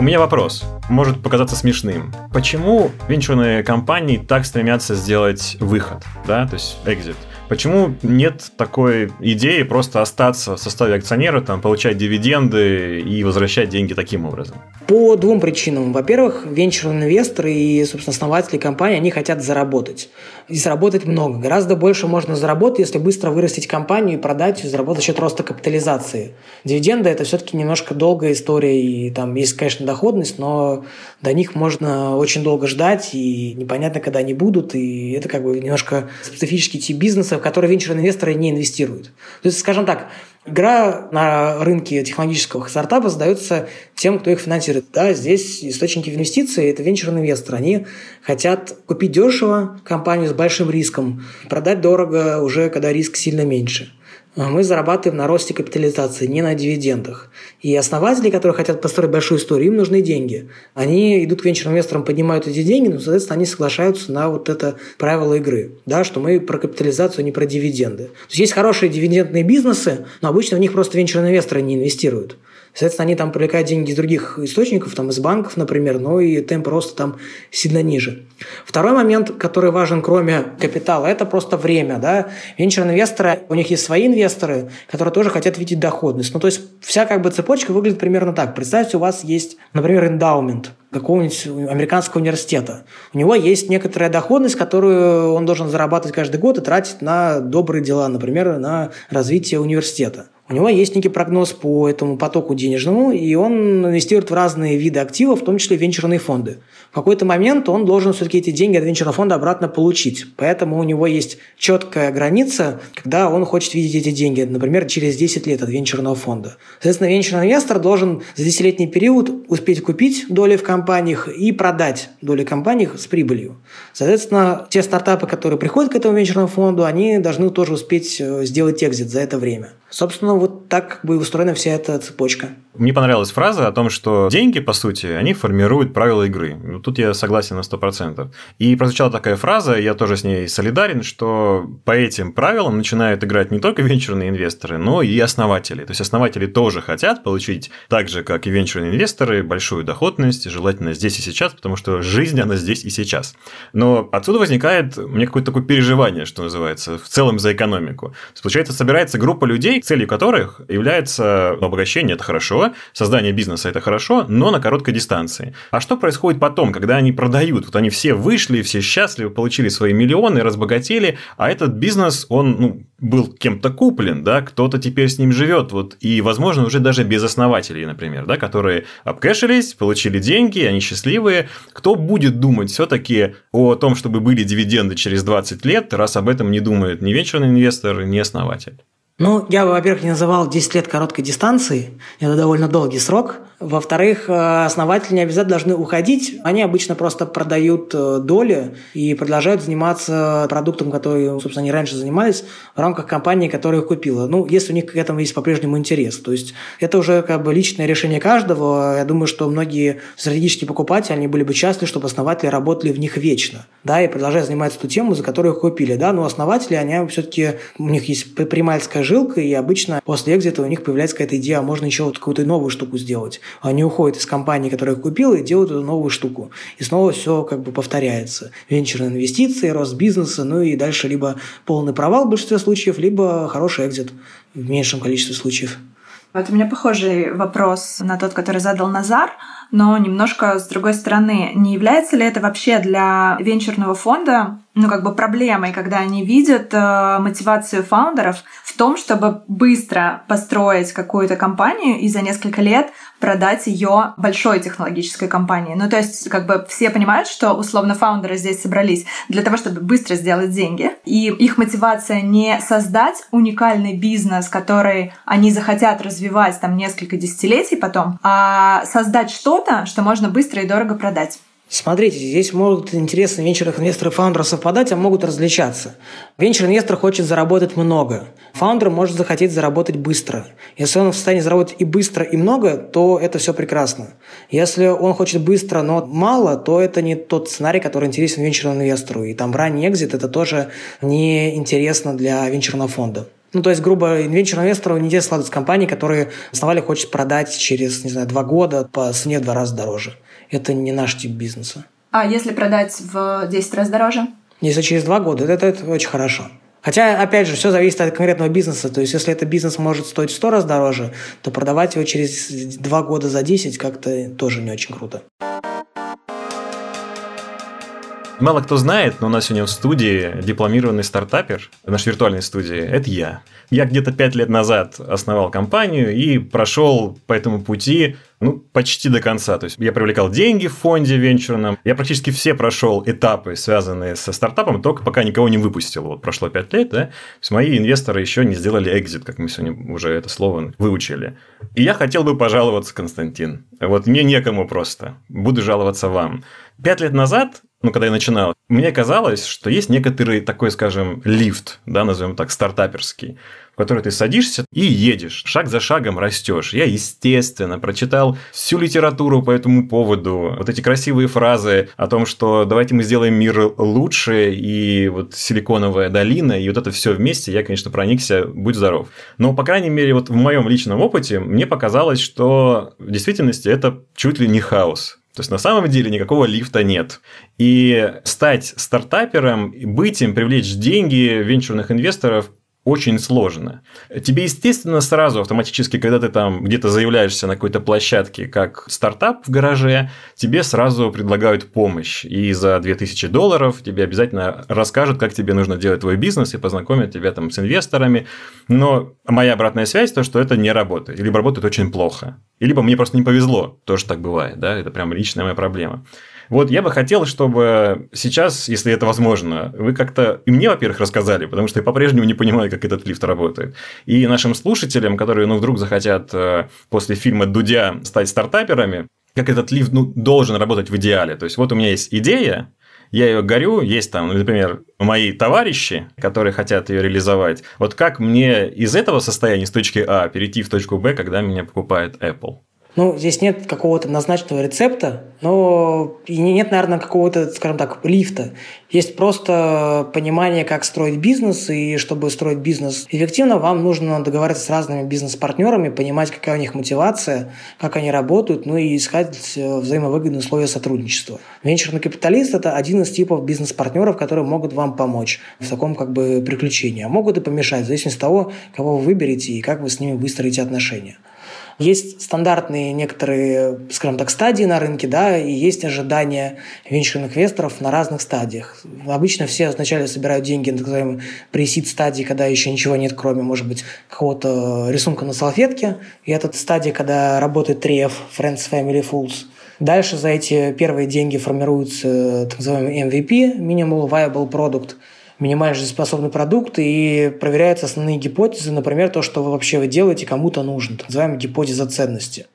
У меня вопрос, может показаться смешным. Почему венчурные компании так стремятся сделать выход, да, то есть exit? Почему нет такой идеи просто остаться в составе акционера, там, получать дивиденды и возвращать деньги таким образом? По двум причинам. Во-первых, венчурные инвесторы и, собственно, основатели компании, они хотят заработать. И заработать много. Гораздо больше можно заработать, если быстро вырастить компанию и продать, и заработать за счет роста капитализации. Дивиденды – это все-таки немножко долгая история, и там есть, конечно, доходность, но до них можно очень долго ждать, и непонятно, когда они будут, и это как бы немножко специфический тип бизнеса, в который венчурные инвесторы не инвестируют. То есть, скажем так, Игра на рынке технологического стартапа задается тем, кто их финансирует. Да, здесь источники инвестиций – это венчурные инвесторы. Они хотят купить дешево компанию с большим риском, продать дорого уже, когда риск сильно меньше. А мы зарабатываем на росте капитализации, не на дивидендах. И основатели, которые хотят построить большую историю, им нужны деньги. Они идут к венчурным инвесторам, поднимают эти деньги, но, соответственно, они соглашаются на вот это правило игры, да, что мы про капитализацию, а не про дивиденды. То есть есть хорошие дивидендные бизнесы, но обычно в них просто венчурные инвесторы не инвестируют. Соответственно, они там привлекают деньги из других источников, там из банков, например, но и темп роста там сильно ниже. Второй момент, который важен, кроме капитала, это просто время. Да? Венчурные инвесторы, у них есть свои инвесторы, которые тоже хотят видеть доходность. Ну, то есть вся как бы цепочка выглядит примерно так. Представьте, у вас есть, например, эндаумент какого-нибудь американского университета. У него есть некоторая доходность, которую он должен зарабатывать каждый год и тратить на добрые дела, например, на развитие университета. У него есть некий прогноз по этому потоку денежному, и он инвестирует в разные виды активов, в том числе венчурные фонды. В какой-то момент он должен все-таки эти деньги от венчурного фонда обратно получить. Поэтому у него есть четкая граница, когда он хочет видеть эти деньги, например, через 10 лет от венчурного фонда. Соответственно, венчурный инвестор должен за 10-летний период успеть купить доли в компаниях и продать доли компаний с прибылью. Соответственно, те стартапы, которые приходят к этому венчурному фонду, они должны тоже успеть э, сделать экзит за это время. Собственно, вот так как бы устроена вся эта цепочка. Мне понравилась фраза о том, что деньги, по сути, они формируют правила игры. Тут я согласен на 100%. И прозвучала такая фраза, я тоже с ней солидарен, что по этим правилам начинают играть не только венчурные инвесторы, но и основатели. То есть основатели тоже хотят получить, так же, как и венчурные инвесторы, большую доходность, желательно здесь и сейчас, потому что жизнь, она здесь и сейчас. Но отсюда возникает мне какое-то такое переживание, что называется, в целом за экономику. Получается, собирается группа людей, целью которых является обогащение, это хорошо, создание бизнеса – это хорошо, но на короткой дистанции. А что происходит потом, когда они продают? Вот они все вышли, все счастливы, получили свои миллионы, разбогатели, а этот бизнес, он ну, был кем-то куплен, да, кто-то теперь с ним живет, вот, и, возможно, уже даже без основателей, например, да, которые обкэшились, получили деньги, они счастливые. Кто будет думать все-таки о том, чтобы были дивиденды через 20 лет, раз об этом не думает ни венчурный инвестор, ни основатель? Ну, я бы, во-первых, не называл 10 лет короткой дистанции. Это довольно долгий срок. Во-вторых, э, основатели не обязательно должны уходить. Они обычно просто продают э, доли и продолжают заниматься продуктом, который, собственно, они раньше занимались в рамках компании, которая их купила. Ну, если у них к этому есть по-прежнему интерес. То есть это уже как бы личное решение каждого. Я думаю, что многие стратегические покупатели, они были бы счастливы, чтобы основатели работали в них вечно. Да, и продолжают заниматься ту тему, за которую их купили. Да, но основатели, они все-таки, у них есть примальская жилка, и обычно после экзита у них появляется какая-то идея, а можно еще вот какую-то новую штуку сделать. Они уходят из компании, которую их купил, и делают эту новую штуку. И снова все как бы повторяется. Венчурные инвестиции, рост бизнеса, ну и дальше либо полный провал в большинстве случаев, либо хороший экзит в меньшем количестве случаев. Вот у меня похожий вопрос на тот, который задал Назар, но немножко с другой стороны. Не является ли это вообще для венчурного фонда ну, как бы проблемой, когда они видят э, мотивацию фаундеров в том, чтобы быстро построить какую-то компанию и за несколько лет продать ее большой технологической компании. Ну, то есть, как бы все понимают, что условно фаундеры здесь собрались для того, чтобы быстро сделать деньги. И их мотивация не создать уникальный бизнес, который они захотят развивать там несколько десятилетий потом, а создать что-то, что можно быстро и дорого продать. Смотрите, здесь могут интересы венчурных инвесторов и фаундеров совпадать, а могут различаться. Венчурный инвестор хочет заработать много. Фаундер может захотеть заработать быстро. Если он в состоянии заработать и быстро, и много, то это все прекрасно. Если он хочет быстро, но мало, то это не тот сценарий, который интересен венчурному инвестору. И там ранний экзит – это тоже не интересно для венчурного фонда. Ну, то есть, грубо, венчурному инвестору не интересно складывать компании, которые основали хочет продать через, не знаю, два года по цене в два раза дороже это не наш тип бизнеса. А если продать в 10 раз дороже? Если через два года, это, это очень хорошо. Хотя, опять же, все зависит от конкретного бизнеса. То есть, если этот бизнес может стоить в 100 раз дороже, то продавать его через 2 года за 10 как-то тоже не очень круто. Мало кто знает, но у нас сегодня в студии дипломированный стартапер, в нашей виртуальной студии, это я. Я где-то пять лет назад основал компанию и прошел по этому пути ну, почти до конца. То есть я привлекал деньги в фонде венчурном. Я практически все прошел этапы, связанные со стартапом, только пока никого не выпустил. Вот прошло 5 лет, да. То есть мои инвесторы еще не сделали экзит, как мы сегодня уже это слово выучили. И я хотел бы пожаловаться, Константин. Вот мне некому просто. Буду жаловаться вам. Пять лет назад ну, когда я начинал, мне казалось, что есть некоторый такой, скажем, лифт, да, назовем так, стартаперский, в который ты садишься и едешь, шаг за шагом растешь. Я, естественно, прочитал всю литературу по этому поводу, вот эти красивые фразы о том, что давайте мы сделаем мир лучше, и вот силиконовая долина, и вот это все вместе, я, конечно, проникся, будь здоров. Но, по крайней мере, вот в моем личном опыте мне показалось, что в действительности это чуть ли не хаос. То есть на самом деле никакого лифта нет. И стать стартапером, быть им, привлечь деньги венчурных инвесторов очень сложно. Тебе, естественно, сразу автоматически, когда ты там где-то заявляешься на какой-то площадке как стартап в гараже, тебе сразу предлагают помощь. И за 2000 долларов тебе обязательно расскажут, как тебе нужно делать твой бизнес и познакомят тебя там с инвесторами. Но моя обратная связь то, что это не работает. Либо работает очень плохо. Либо мне просто не повезло. Тоже так бывает. Да? Это прям личная моя проблема. Вот я бы хотел, чтобы сейчас, если это возможно, вы как-то и мне, во-первых, рассказали, потому что я по-прежнему не понимаю, как этот лифт работает. И нашим слушателям, которые, ну, вдруг захотят э, после фильма «Дудя» стать стартаперами, как этот лифт ну, должен работать в идеале. То есть, вот у меня есть идея, я ее горю, есть там, например, мои товарищи, которые хотят ее реализовать. Вот как мне из этого состояния, с точки А, перейти в точку Б, когда меня покупает Apple? Ну, здесь нет какого-то однозначного рецепта, но и нет, наверное, какого-то, скажем так, лифта. Есть просто понимание, как строить бизнес, и чтобы строить бизнес эффективно, вам нужно договариваться с разными бизнес-партнерами, понимать, какая у них мотивация, как они работают, ну и искать э, взаимовыгодные условия сотрудничества. Венчурный капиталист – это один из типов бизнес-партнеров, которые могут вам помочь в таком как бы приключении, а могут и помешать, в зависимости от того, кого вы выберете и как вы с ними выстроите отношения. Есть стандартные некоторые, скажем так, стадии на рынке, да, и есть ожидания венчурных инвесторов на разных стадиях. Обычно все вначале собирают деньги на так называемой пресид стадии, когда еще ничего нет, кроме, может быть, какого-то рисунка на салфетке. И это стадия, когда работает TREF, Friends Family Fools. Дальше за эти первые деньги формируется так называемый MVP, Minimal Viable Product – минимально жизнеспособный продукт и проверяются основные гипотезы, например, то, что вы вообще вы делаете, кому-то нужно, так называемая гипотеза ценности.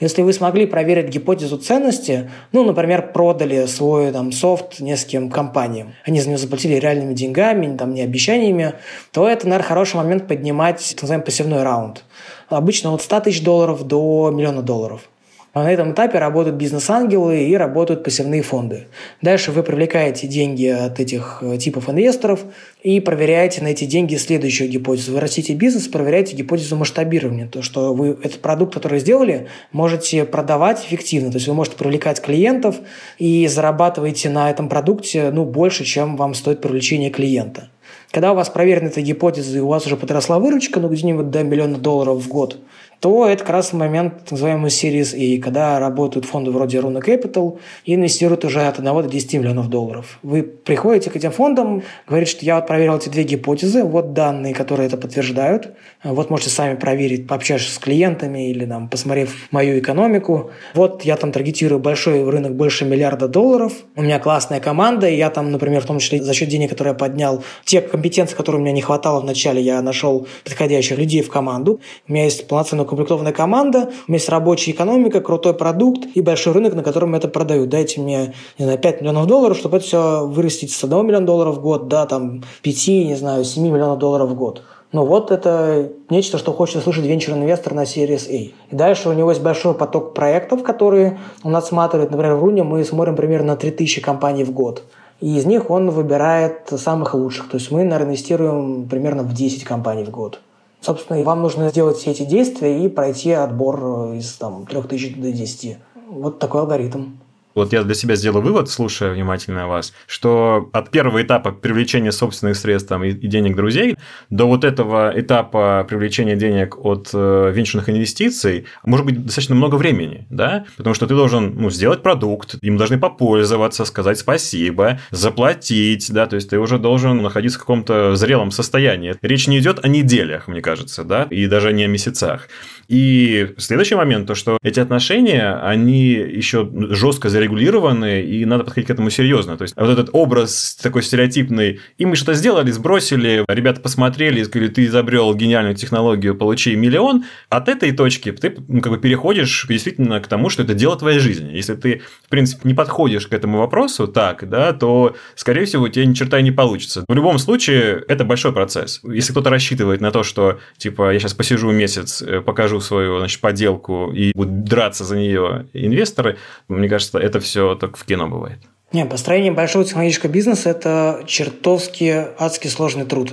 Если вы смогли проверить гипотезу ценности, ну, например, продали свой там, софт нескольким компаниям, они за него заплатили реальными деньгами, там, не обещаниями, то это, наверное, хороший момент поднимать так называемый пассивной раунд. Обычно от 100 тысяч долларов до миллиона долларов. А на этом этапе работают бизнес-ангелы и работают пассивные фонды. Дальше вы привлекаете деньги от этих э, типов инвесторов и проверяете на эти деньги следующую гипотезу. Вы растите бизнес, проверяете гипотезу масштабирования. То, что вы этот продукт, который сделали, можете продавать эффективно. То есть вы можете привлекать клиентов и зарабатываете на этом продукте ну, больше, чем вам стоит привлечение клиента. Когда у вас проверена эта гипотеза и у вас уже подросла выручка, ну где-нибудь до миллиона долларов в год – то это как раз момент так называемый Series A, когда работают фонды вроде Runa Capital и инвестируют уже от 1 до 10 миллионов долларов. Вы приходите к этим фондам, говорите, что я вот проверил эти две гипотезы, вот данные, которые это подтверждают, вот можете сами проверить, пообщавшись с клиентами или там, посмотрев мою экономику. Вот я там таргетирую большой рынок больше миллиарда долларов, у меня классная команда, и я там, например, в том числе за счет денег, которые я поднял, те компетенции, которые у меня не хватало вначале, я нашел подходящих людей в команду. У меня есть полноценный укомплектованная команда, у меня есть рабочая экономика, крутой продукт и большой рынок, на котором это продают. Дайте мне, не знаю, 5 миллионов долларов, чтобы это все вырастить с 1 миллиона долларов в год до там 5, не знаю, 7 миллионов долларов в год. Ну вот это нечто, что хочет слышать венчурный инвестор на Series A. И дальше у него есть большой поток проектов, которые он отсматривает. Например, в Руне мы смотрим примерно на 3000 компаний в год. И из них он выбирает самых лучших. То есть мы, наверное, инвестируем примерно в 10 компаний в год. Собственно, вам нужно сделать все эти действия и пройти отбор из там, 3000 до 10. Вот такой алгоритм. Вот я для себя сделал вывод, слушая внимательно вас, что от первого этапа привлечения собственных средств там, и денег друзей до вот этого этапа привлечения денег от э, венчурных инвестиций может быть достаточно много времени, да, потому что ты должен ну, сделать продукт, им должны попользоваться, сказать спасибо, заплатить, да, то есть ты уже должен находиться в каком-то зрелом состоянии. Речь не идет о неделях, мне кажется, да, и даже не о месяцах. И следующий момент, то, что эти отношения, они еще жестко зарегулированы, и надо подходить к этому серьезно. То есть вот этот образ такой стереотипный, и мы что-то сделали, сбросили, ребята посмотрели сказали, ты изобрел гениальную технологию, получи миллион. От этой точки ты ну, как бы переходишь действительно к тому, что это дело твоей жизни. Если ты, в принципе, не подходишь к этому вопросу так, да, то, скорее всего, у тебя ни черта не получится. В любом случае, это большой процесс. Если кто-то рассчитывает на то, что, типа, я сейчас посижу месяц, э, покажу свою, значит, поделку и будут драться за нее инвесторы, мне кажется, это все только в кино бывает. Не, построение большого технологического бизнеса – это чертовски адски сложный труд.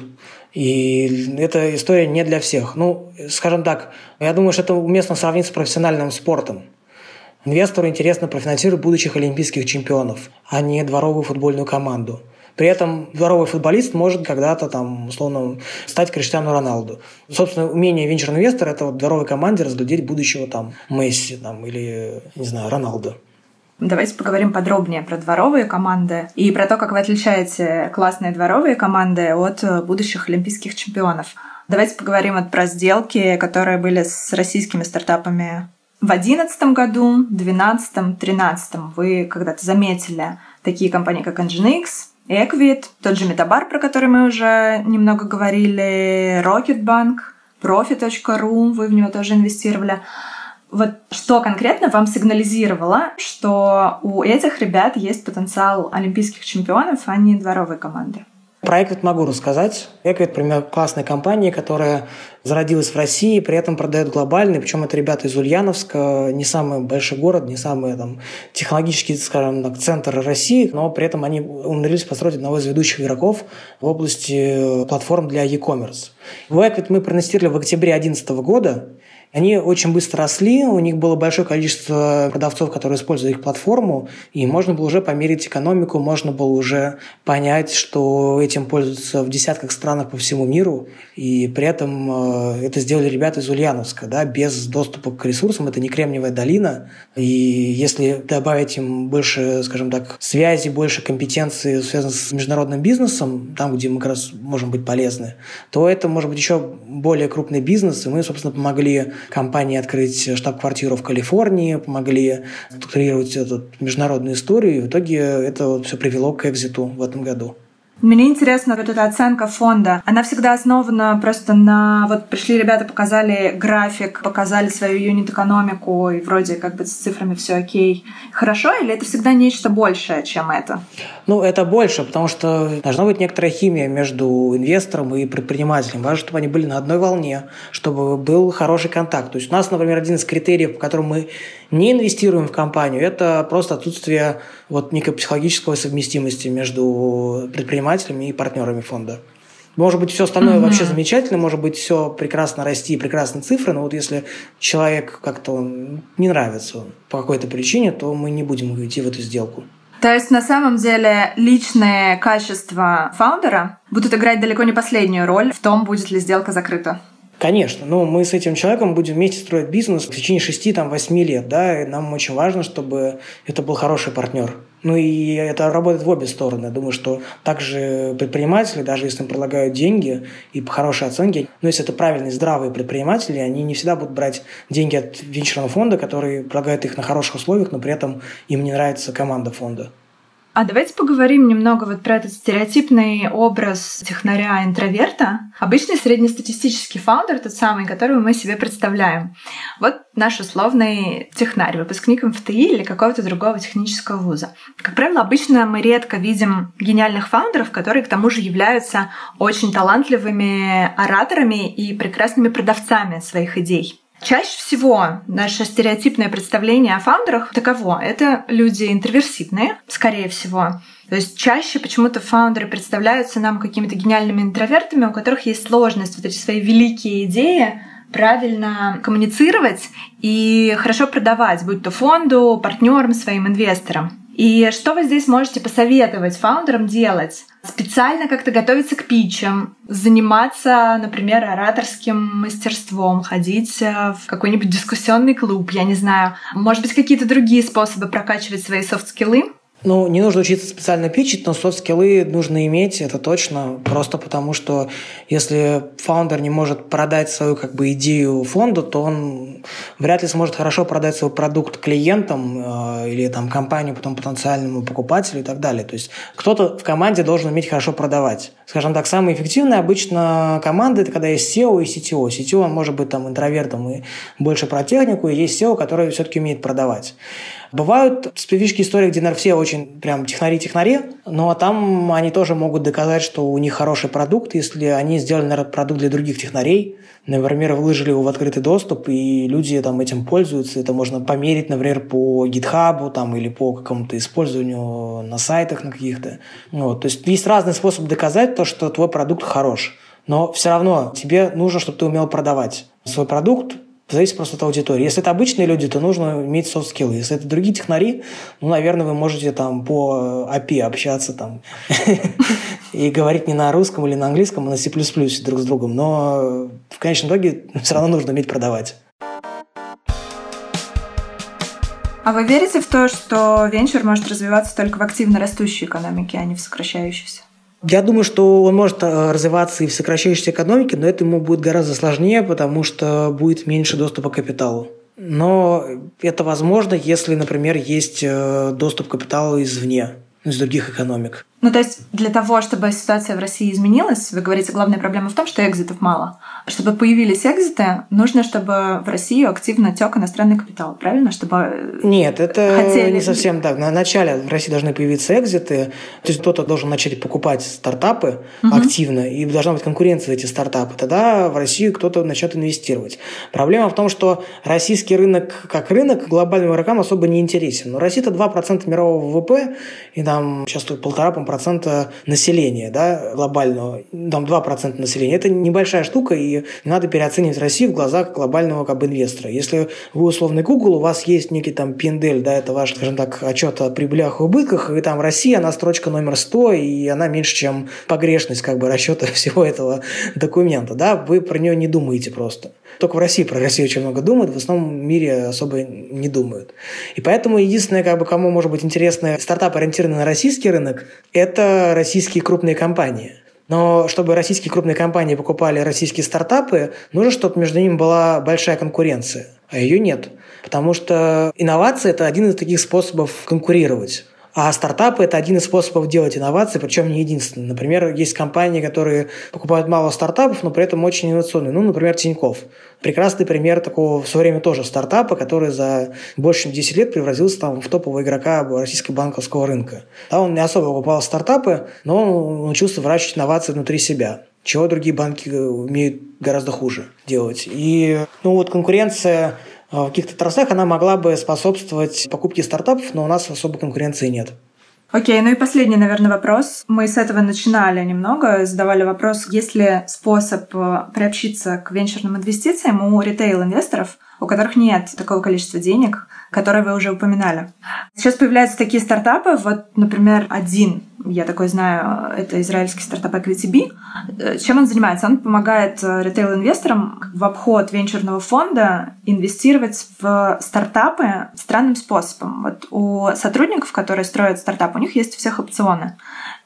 И эта история не для всех. Ну, скажем так, я думаю, что это уместно сравнить с профессиональным спортом. Инвестору интересно профинансировать будущих олимпийских чемпионов, а не дворовую футбольную команду. При этом дворовый футболист может когда-то там, условно, стать Криштиану Роналду. Собственно, умение венчурного инвестора – это вот дворовой команде разглядеть будущего там Месси там, или, не знаю, Роналду. Давайте поговорим подробнее про дворовые команды и про то, как вы отличаете классные дворовые команды от будущих олимпийских чемпионов. Давайте поговорим вот про сделки, которые были с российскими стартапами в 2011 году, 2012, 2013. Вы когда-то заметили такие компании, как Nginx, Equid, тот же Метабар, про который мы уже немного говорили, Rocketbank, Profi.ru, вы в него тоже инвестировали. Вот что конкретно вам сигнализировало, что у этих ребят есть потенциал олимпийских чемпионов, а не дворовой команды? Про Эквит могу рассказать. Эквит, например, классная компания, которая зародилась в России, при этом продает глобальный, причем это ребята из Ульяновска, не самый большой город, не самый там, технологический, скажем так, центр России, но при этом они умудрились построить одного из ведущих игроков в области платформ для e-commerce. В Эквит мы проинвестировали в октябре 2011 года, они очень быстро росли, у них было большое количество продавцов, которые использовали их платформу, и можно было уже померить экономику, можно было уже понять, что этим пользуются в десятках странах по всему миру, и при этом э, это сделали ребята из Ульяновска, да, без доступа к ресурсам, это не Кремниевая долина, и если добавить им больше, скажем так, связи, больше компетенции, связанных с международным бизнесом, там, где мы как раз можем быть полезны, то это может быть еще более крупный бизнес, и мы, собственно, помогли компании открыть штаб-квартиру в Калифорнии, помогли структурировать эту международную историю, и в итоге это вот все привело к экзиту в этом году. Мне интересно, вот эта оценка фонда, она всегда основана просто на... Вот пришли ребята, показали график, показали свою юнит-экономику, и вроде как бы с цифрами все окей. Хорошо, или это всегда нечто большее, чем это? Ну, это больше, потому что должна быть некоторая химия между инвестором и предпринимателем. Важно, чтобы они были на одной волне, чтобы был хороший контакт. То есть у нас, например, один из критериев, по которому мы не инвестируем в компанию, это просто отсутствие вот некой психологической совместимости между предпринимателями и партнерами фонда. Может быть, все остальное mm-hmm. вообще замечательно, может быть, все прекрасно расти, прекрасные цифры, но вот если человек как-то не нравится по какой-то причине, то мы не будем идти в эту сделку. То есть на самом деле личные качества фаундера будут играть далеко не последнюю роль в том, будет ли сделка закрыта. Конечно, но мы с этим человеком будем вместе строить бизнес в течение 6-8 лет, да, и нам очень важно, чтобы это был хороший партнер. Ну и это работает в обе стороны. Я думаю, что также предприниматели, даже если им предлагают деньги и по хорошей оценке, но если это правильные, здравые предприниматели, они не всегда будут брать деньги от венчурного фонда, который предлагает их на хороших условиях, но при этом им не нравится команда фонда. А давайте поговорим немного вот про этот стереотипный образ технаря-интроверта. Обычный среднестатистический фаундер, тот самый, которого мы себе представляем. Вот наш условный технарь, выпускник МФТИ или какого-то другого технического вуза. Как правило, обычно мы редко видим гениальных фаундеров, которые к тому же являются очень талантливыми ораторами и прекрасными продавцами своих идей. Чаще всего наше стереотипное представление о фаундерах таково. Это люди интроверсивные, скорее всего. То есть чаще почему-то фаундеры представляются нам какими-то гениальными интровертами, у которых есть сложность вот эти свои великие идеи правильно коммуницировать и хорошо продавать, будь то фонду, партнерам, своим инвесторам. И что вы здесь можете посоветовать фаундерам делать? Специально как-то готовиться к питчам, заниматься, например, ораторским мастерством, ходить э, в какой-нибудь дискуссионный клуб, я не знаю. Может быть, какие-то другие способы прокачивать свои софт-скиллы? Ну, не нужно учиться специально питчить, но софт-скиллы нужно иметь, это точно, просто потому что если фаундер не может продать свою как бы идею фонду, то он вряд ли сможет хорошо продать свой продукт клиентам э, или там компанию, потом потенциальному покупателю и так далее. То есть кто-то в команде должен уметь хорошо продавать. Скажем так, самые эффективные обычно команды, это когда есть SEO и CTO. CTO, он может быть там интровертом и больше про технику, и есть SEO, который все-таки умеет продавать. Бывают специфические истории, где, наверное, все очень прям технари-технари, но там они тоже могут доказать, что у них хороший продукт, если они сделали, наверное, продукт для других технарей, например, выложили его в открытый доступ, и люди там этим пользуются. Это можно померить, например, по GitHub там, или по какому-то использованию на сайтах на каких-то. Вот. То есть есть разные способы доказать то, что твой продукт хорош. Но все равно тебе нужно, чтобы ты умел продавать свой продукт, Зависит просто от аудитории. Если это обычные люди, то нужно иметь софт-скиллы. Если это другие технари, ну, наверное, вы можете там по API общаться там <laughs> и говорить не на русском или на английском, а на C++ друг с другом. Но в конечном итоге <laughs> все равно нужно уметь продавать. А вы верите в то, что венчур может развиваться только в активно растущей экономике, а не в сокращающейся? Я думаю, что он может э, развиваться и в сокращающейся экономике, но это ему будет гораздо сложнее, потому что будет меньше доступа к капиталу. Но это возможно, если, например, есть э, доступ к капиталу извне, из других экономик. Ну, то есть для того, чтобы ситуация в России изменилась, вы говорите, главная проблема в том, что экзитов мало. Чтобы появились экзиты, нужно, чтобы в Россию активно тек иностранный капитал, правильно? Чтобы э, Нет, это хотели... не совсем так. На начале в России должны появиться экзиты, то есть кто-то должен начать покупать стартапы угу. активно, и должна быть конкуренция в эти стартапы. Тогда в Россию кто-то начнет инвестировать. Проблема в том, что российский рынок как рынок глобальным игрокам особо не интересен. Но Россия это 2% мирового ВВП, и там сейчас тут полтора, по процента населения да, глобального, там 2 процента населения. Это небольшая штука, и не надо переоценивать Россию в глазах глобального как бы инвестора. Если вы условный Google, у вас есть некий там пиндель, да, это ваш, скажем так, отчет о прибылях и убытках, и там Россия, она строчка номер 100, и она меньше, чем погрешность как бы расчета <laughs> всего этого документа, да, вы про нее не думаете просто. Только в России про Россию очень много думают, в основном в мире особо не думают. И поэтому единственное, как бы, кому может быть интересно стартап, ориентированный на российский рынок, это российские крупные компании. Но чтобы российские крупные компании покупали российские стартапы, нужно, чтобы между ними была большая конкуренция. А ее нет. Потому что инновация – это один из таких способов конкурировать. А стартапы – это один из способов делать инновации, причем не единственный. Например, есть компании, которые покупают мало стартапов, но при этом очень инновационные. Ну, например, Тиньков. Прекрасный пример такого в свое время тоже стартапа, который за больше чем 10 лет превратился там, в топового игрока российского банковского рынка. Да, он не особо покупал стартапы, но он научился выращивать инновации внутри себя чего другие банки умеют гораздо хуже делать. И ну, вот конкуренция в каких-то отраслях она могла бы способствовать покупке стартапов, но у нас особой конкуренции нет. Окей, ну и последний, наверное, вопрос. Мы с этого начинали немного, задавали вопрос, есть ли способ э, приобщиться к венчурным инвестициям у ритейл-инвесторов, у которых нет такого количества денег, которые вы уже упоминали. Сейчас появляются такие стартапы, вот, например, один, я такой знаю, это израильский стартап EquityB. Чем он занимается? Он помогает э, ритейл-инвесторам в обход венчурного фонда инвестировать в стартапы странным способом. Вот у сотрудников, которые строят стартап, у них есть у всех опционы.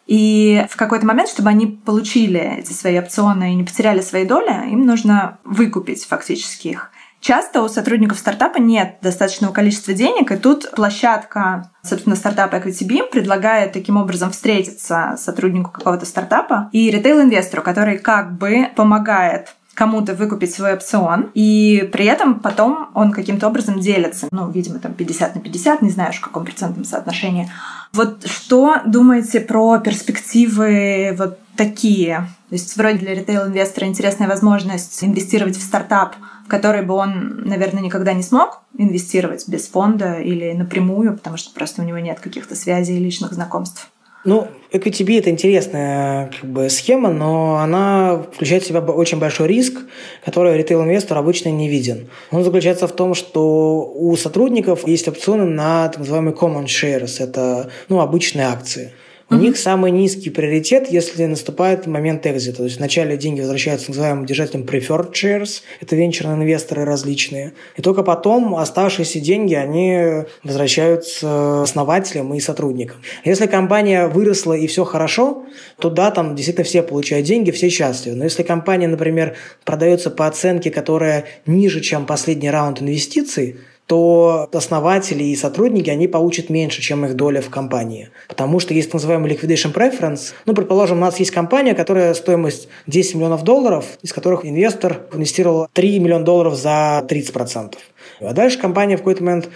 И в какой-то момент, чтобы они получили эти свои опционы и не потеряли свои доли, им нужно выкупить фактически их. Часто у сотрудников стартапа нет достаточного количества денег, и тут площадка, собственно, стартапа EquityBeam предлагает таким образом встретиться сотруднику какого-то стартапа и ритейл-инвестору, который как бы помогает кому-то выкупить свой опцион, и при этом потом он каким-то образом делится. Ну, видимо, там 50 на 50, не знаю, в каком процентном соотношении. Вот что думаете про перспективы вот такие? То есть вроде для ритейл-инвестора интересная возможность инвестировать в стартап – в который бы он, наверное, никогда не смог инвестировать без фонда или напрямую, потому что просто у него нет каких-то связей и личных знакомств. Ну, EquityB – это интересная как бы, схема, но она включает в себя очень большой риск, который ритейл-инвестор обычно не виден. Он заключается в том, что у сотрудников есть опционы на так называемые common shares – это ну, обычные акции – у них самый низкий приоритет, если наступает момент экзита. То есть вначале деньги возвращаются называемым держателям preferred shares, это венчурные инвесторы различные. И только потом оставшиеся деньги, они возвращаются основателям и сотрудникам. Если компания выросла и все хорошо, то да, там действительно все получают деньги, все счастливы. Но если компания, например, продается по оценке, которая ниже, чем последний раунд инвестиций, то основатели и сотрудники, они получат меньше, чем их доля в компании. Потому что есть так называемый liquidation preference. Ну, предположим, у нас есть компания, которая стоимость 10 миллионов долларов, из которых инвестор инвестировал 3 миллиона долларов за 30%. А дальше компания в какой-то момент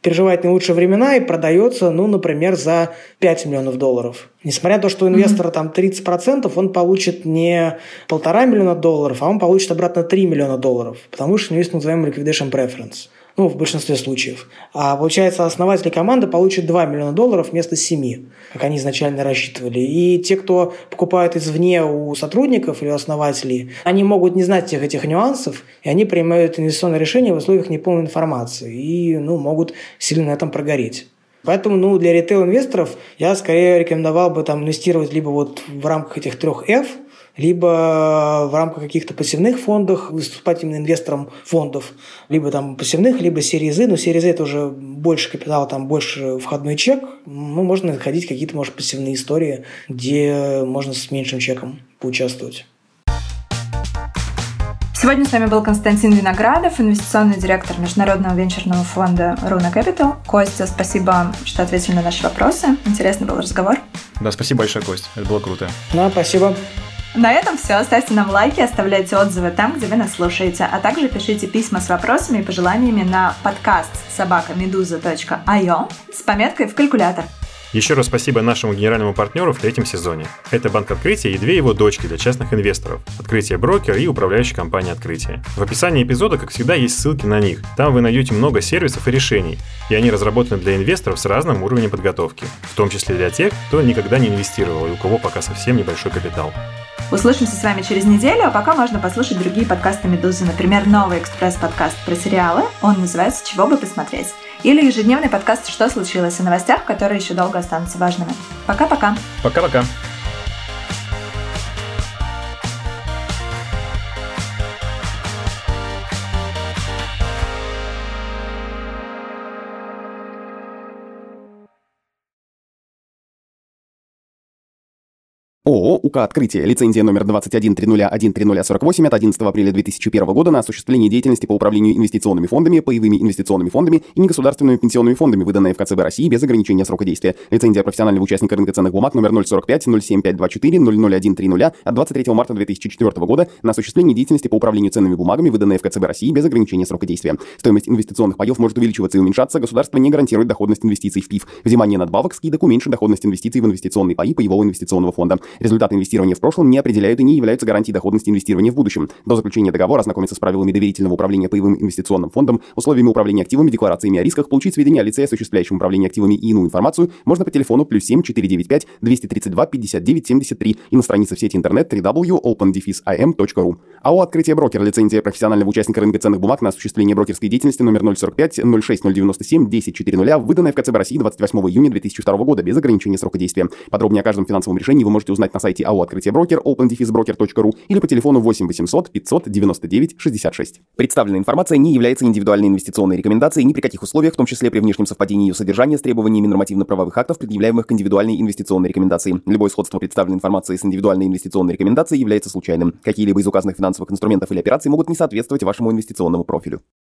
переживает не лучшие времена и продается, ну, например, за 5 миллионов долларов. Несмотря на то, что у инвестора там 30%, он получит не полтора миллиона долларов, а он получит обратно 3 миллиона долларов, потому что у него есть называемый liquidation preference ну, в большинстве случаев. А получается, основатели команды получат 2 миллиона долларов вместо 7, как они изначально рассчитывали. И те, кто покупают извне у сотрудников или основателей, они могут не знать всех этих нюансов, и они принимают инвестиционное решение в условиях неполной информации и ну, могут сильно на этом прогореть. Поэтому ну, для ритейл-инвесторов я скорее рекомендовал бы там инвестировать либо вот в рамках этих трех F, либо в рамках каких-то пассивных фондов выступать именно инвестором фондов, либо там пассивных, либо серии Z, но серии Z это уже больше капитала, там больше входной чек, ну, можно находить какие-то, может, пассивные истории, где можно с меньшим чеком поучаствовать. Сегодня с вами был Константин Виноградов, инвестиционный директор международного венчурного фонда Runa Capital. Костя, спасибо, что ответили на наши вопросы. Интересный был разговор. Да, спасибо большое, Кость. Это было круто. Да, спасибо. На этом все. Ставьте нам лайки, оставляйте отзывы там, где вы нас слушаете, а также пишите письма с вопросами и пожеланиями на подкаст собакамедуза.io с пометкой в калькулятор. Еще раз спасибо нашему генеральному партнеру в третьем сезоне. Это Банк Открытия и две его дочки для частных инвесторов. Открытие брокер и управляющая компания Открытия. В описании эпизода, как всегда, есть ссылки на них. Там вы найдете много сервисов и решений, и они разработаны для инвесторов с разным уровнем подготовки, в том числе для тех, кто никогда не инвестировал и у кого пока совсем небольшой капитал. Услышимся с вами через неделю, а пока можно послушать другие подкасты «Медузы». Например, новый экспресс-подкаст про сериалы. Он называется «Чего бы посмотреть». Или ежедневный подкаст «Что случилось?» о новостях, которые еще долго останутся важными. Пока-пока. Пока-пока. ООО «УК Открытие». Лицензия номер 2130130048 от 11 апреля 2001 года на осуществление деятельности по управлению инвестиционными фондами, паевыми инвестиционными фондами и негосударственными пенсионными фондами, выданная в КЦБ России без ограничения срока действия. Лицензия профессионального участника рынка ценных бумаг номер 045 07524 00130 от 23 марта 2004 года на осуществление деятельности по управлению ценными бумагами, выданная в КЦБ России без ограничения срока действия. Стоимость инвестиционных паев может увеличиваться и уменьшаться. Государство не гарантирует доходность инвестиций в ПИФ. Взимание надбавок, скидок уменьшит доходность инвестиций в инвестиционные паи паевого инвестиционного фонда. Результаты инвестирования в прошлом не определяют и не являются гарантией доходности инвестирования в будущем. До заключения договора ознакомиться с правилами доверительного управления паевым инвестиционным фондом, условиями управления активами, декларациями о рисках, получить сведения о лице, осуществляющем управление активами и иную информацию можно по телефону плюс 7 495 232 59 73 и на странице в сети интернет www.opendefis.im.ru. АО «Открытие брокер» лицензия профессионального участника рынка ценных бумаг на осуществление брокерской деятельности номер 045 06097 1040, выданная в КЦБ России 28 июня 2002 года без ограничения срока действия. Подробнее о каждом финансовом решении вы можете узнать на сайте АО «Открытие брокер» opendefisbroker.ru или по телефону 8 800 599 66. Представленная информация не является индивидуальной инвестиционной рекомендацией ни при каких условиях, в том числе при внешнем совпадении ее содержания с требованиями нормативно-правовых актов, предъявляемых к индивидуальной инвестиционной рекомендации. Любое сходство представленной информации с индивидуальной инвестиционной рекомендацией является случайным. Какие-либо из указанных финансовых инструментов или операций могут не соответствовать вашему инвестиционному профилю.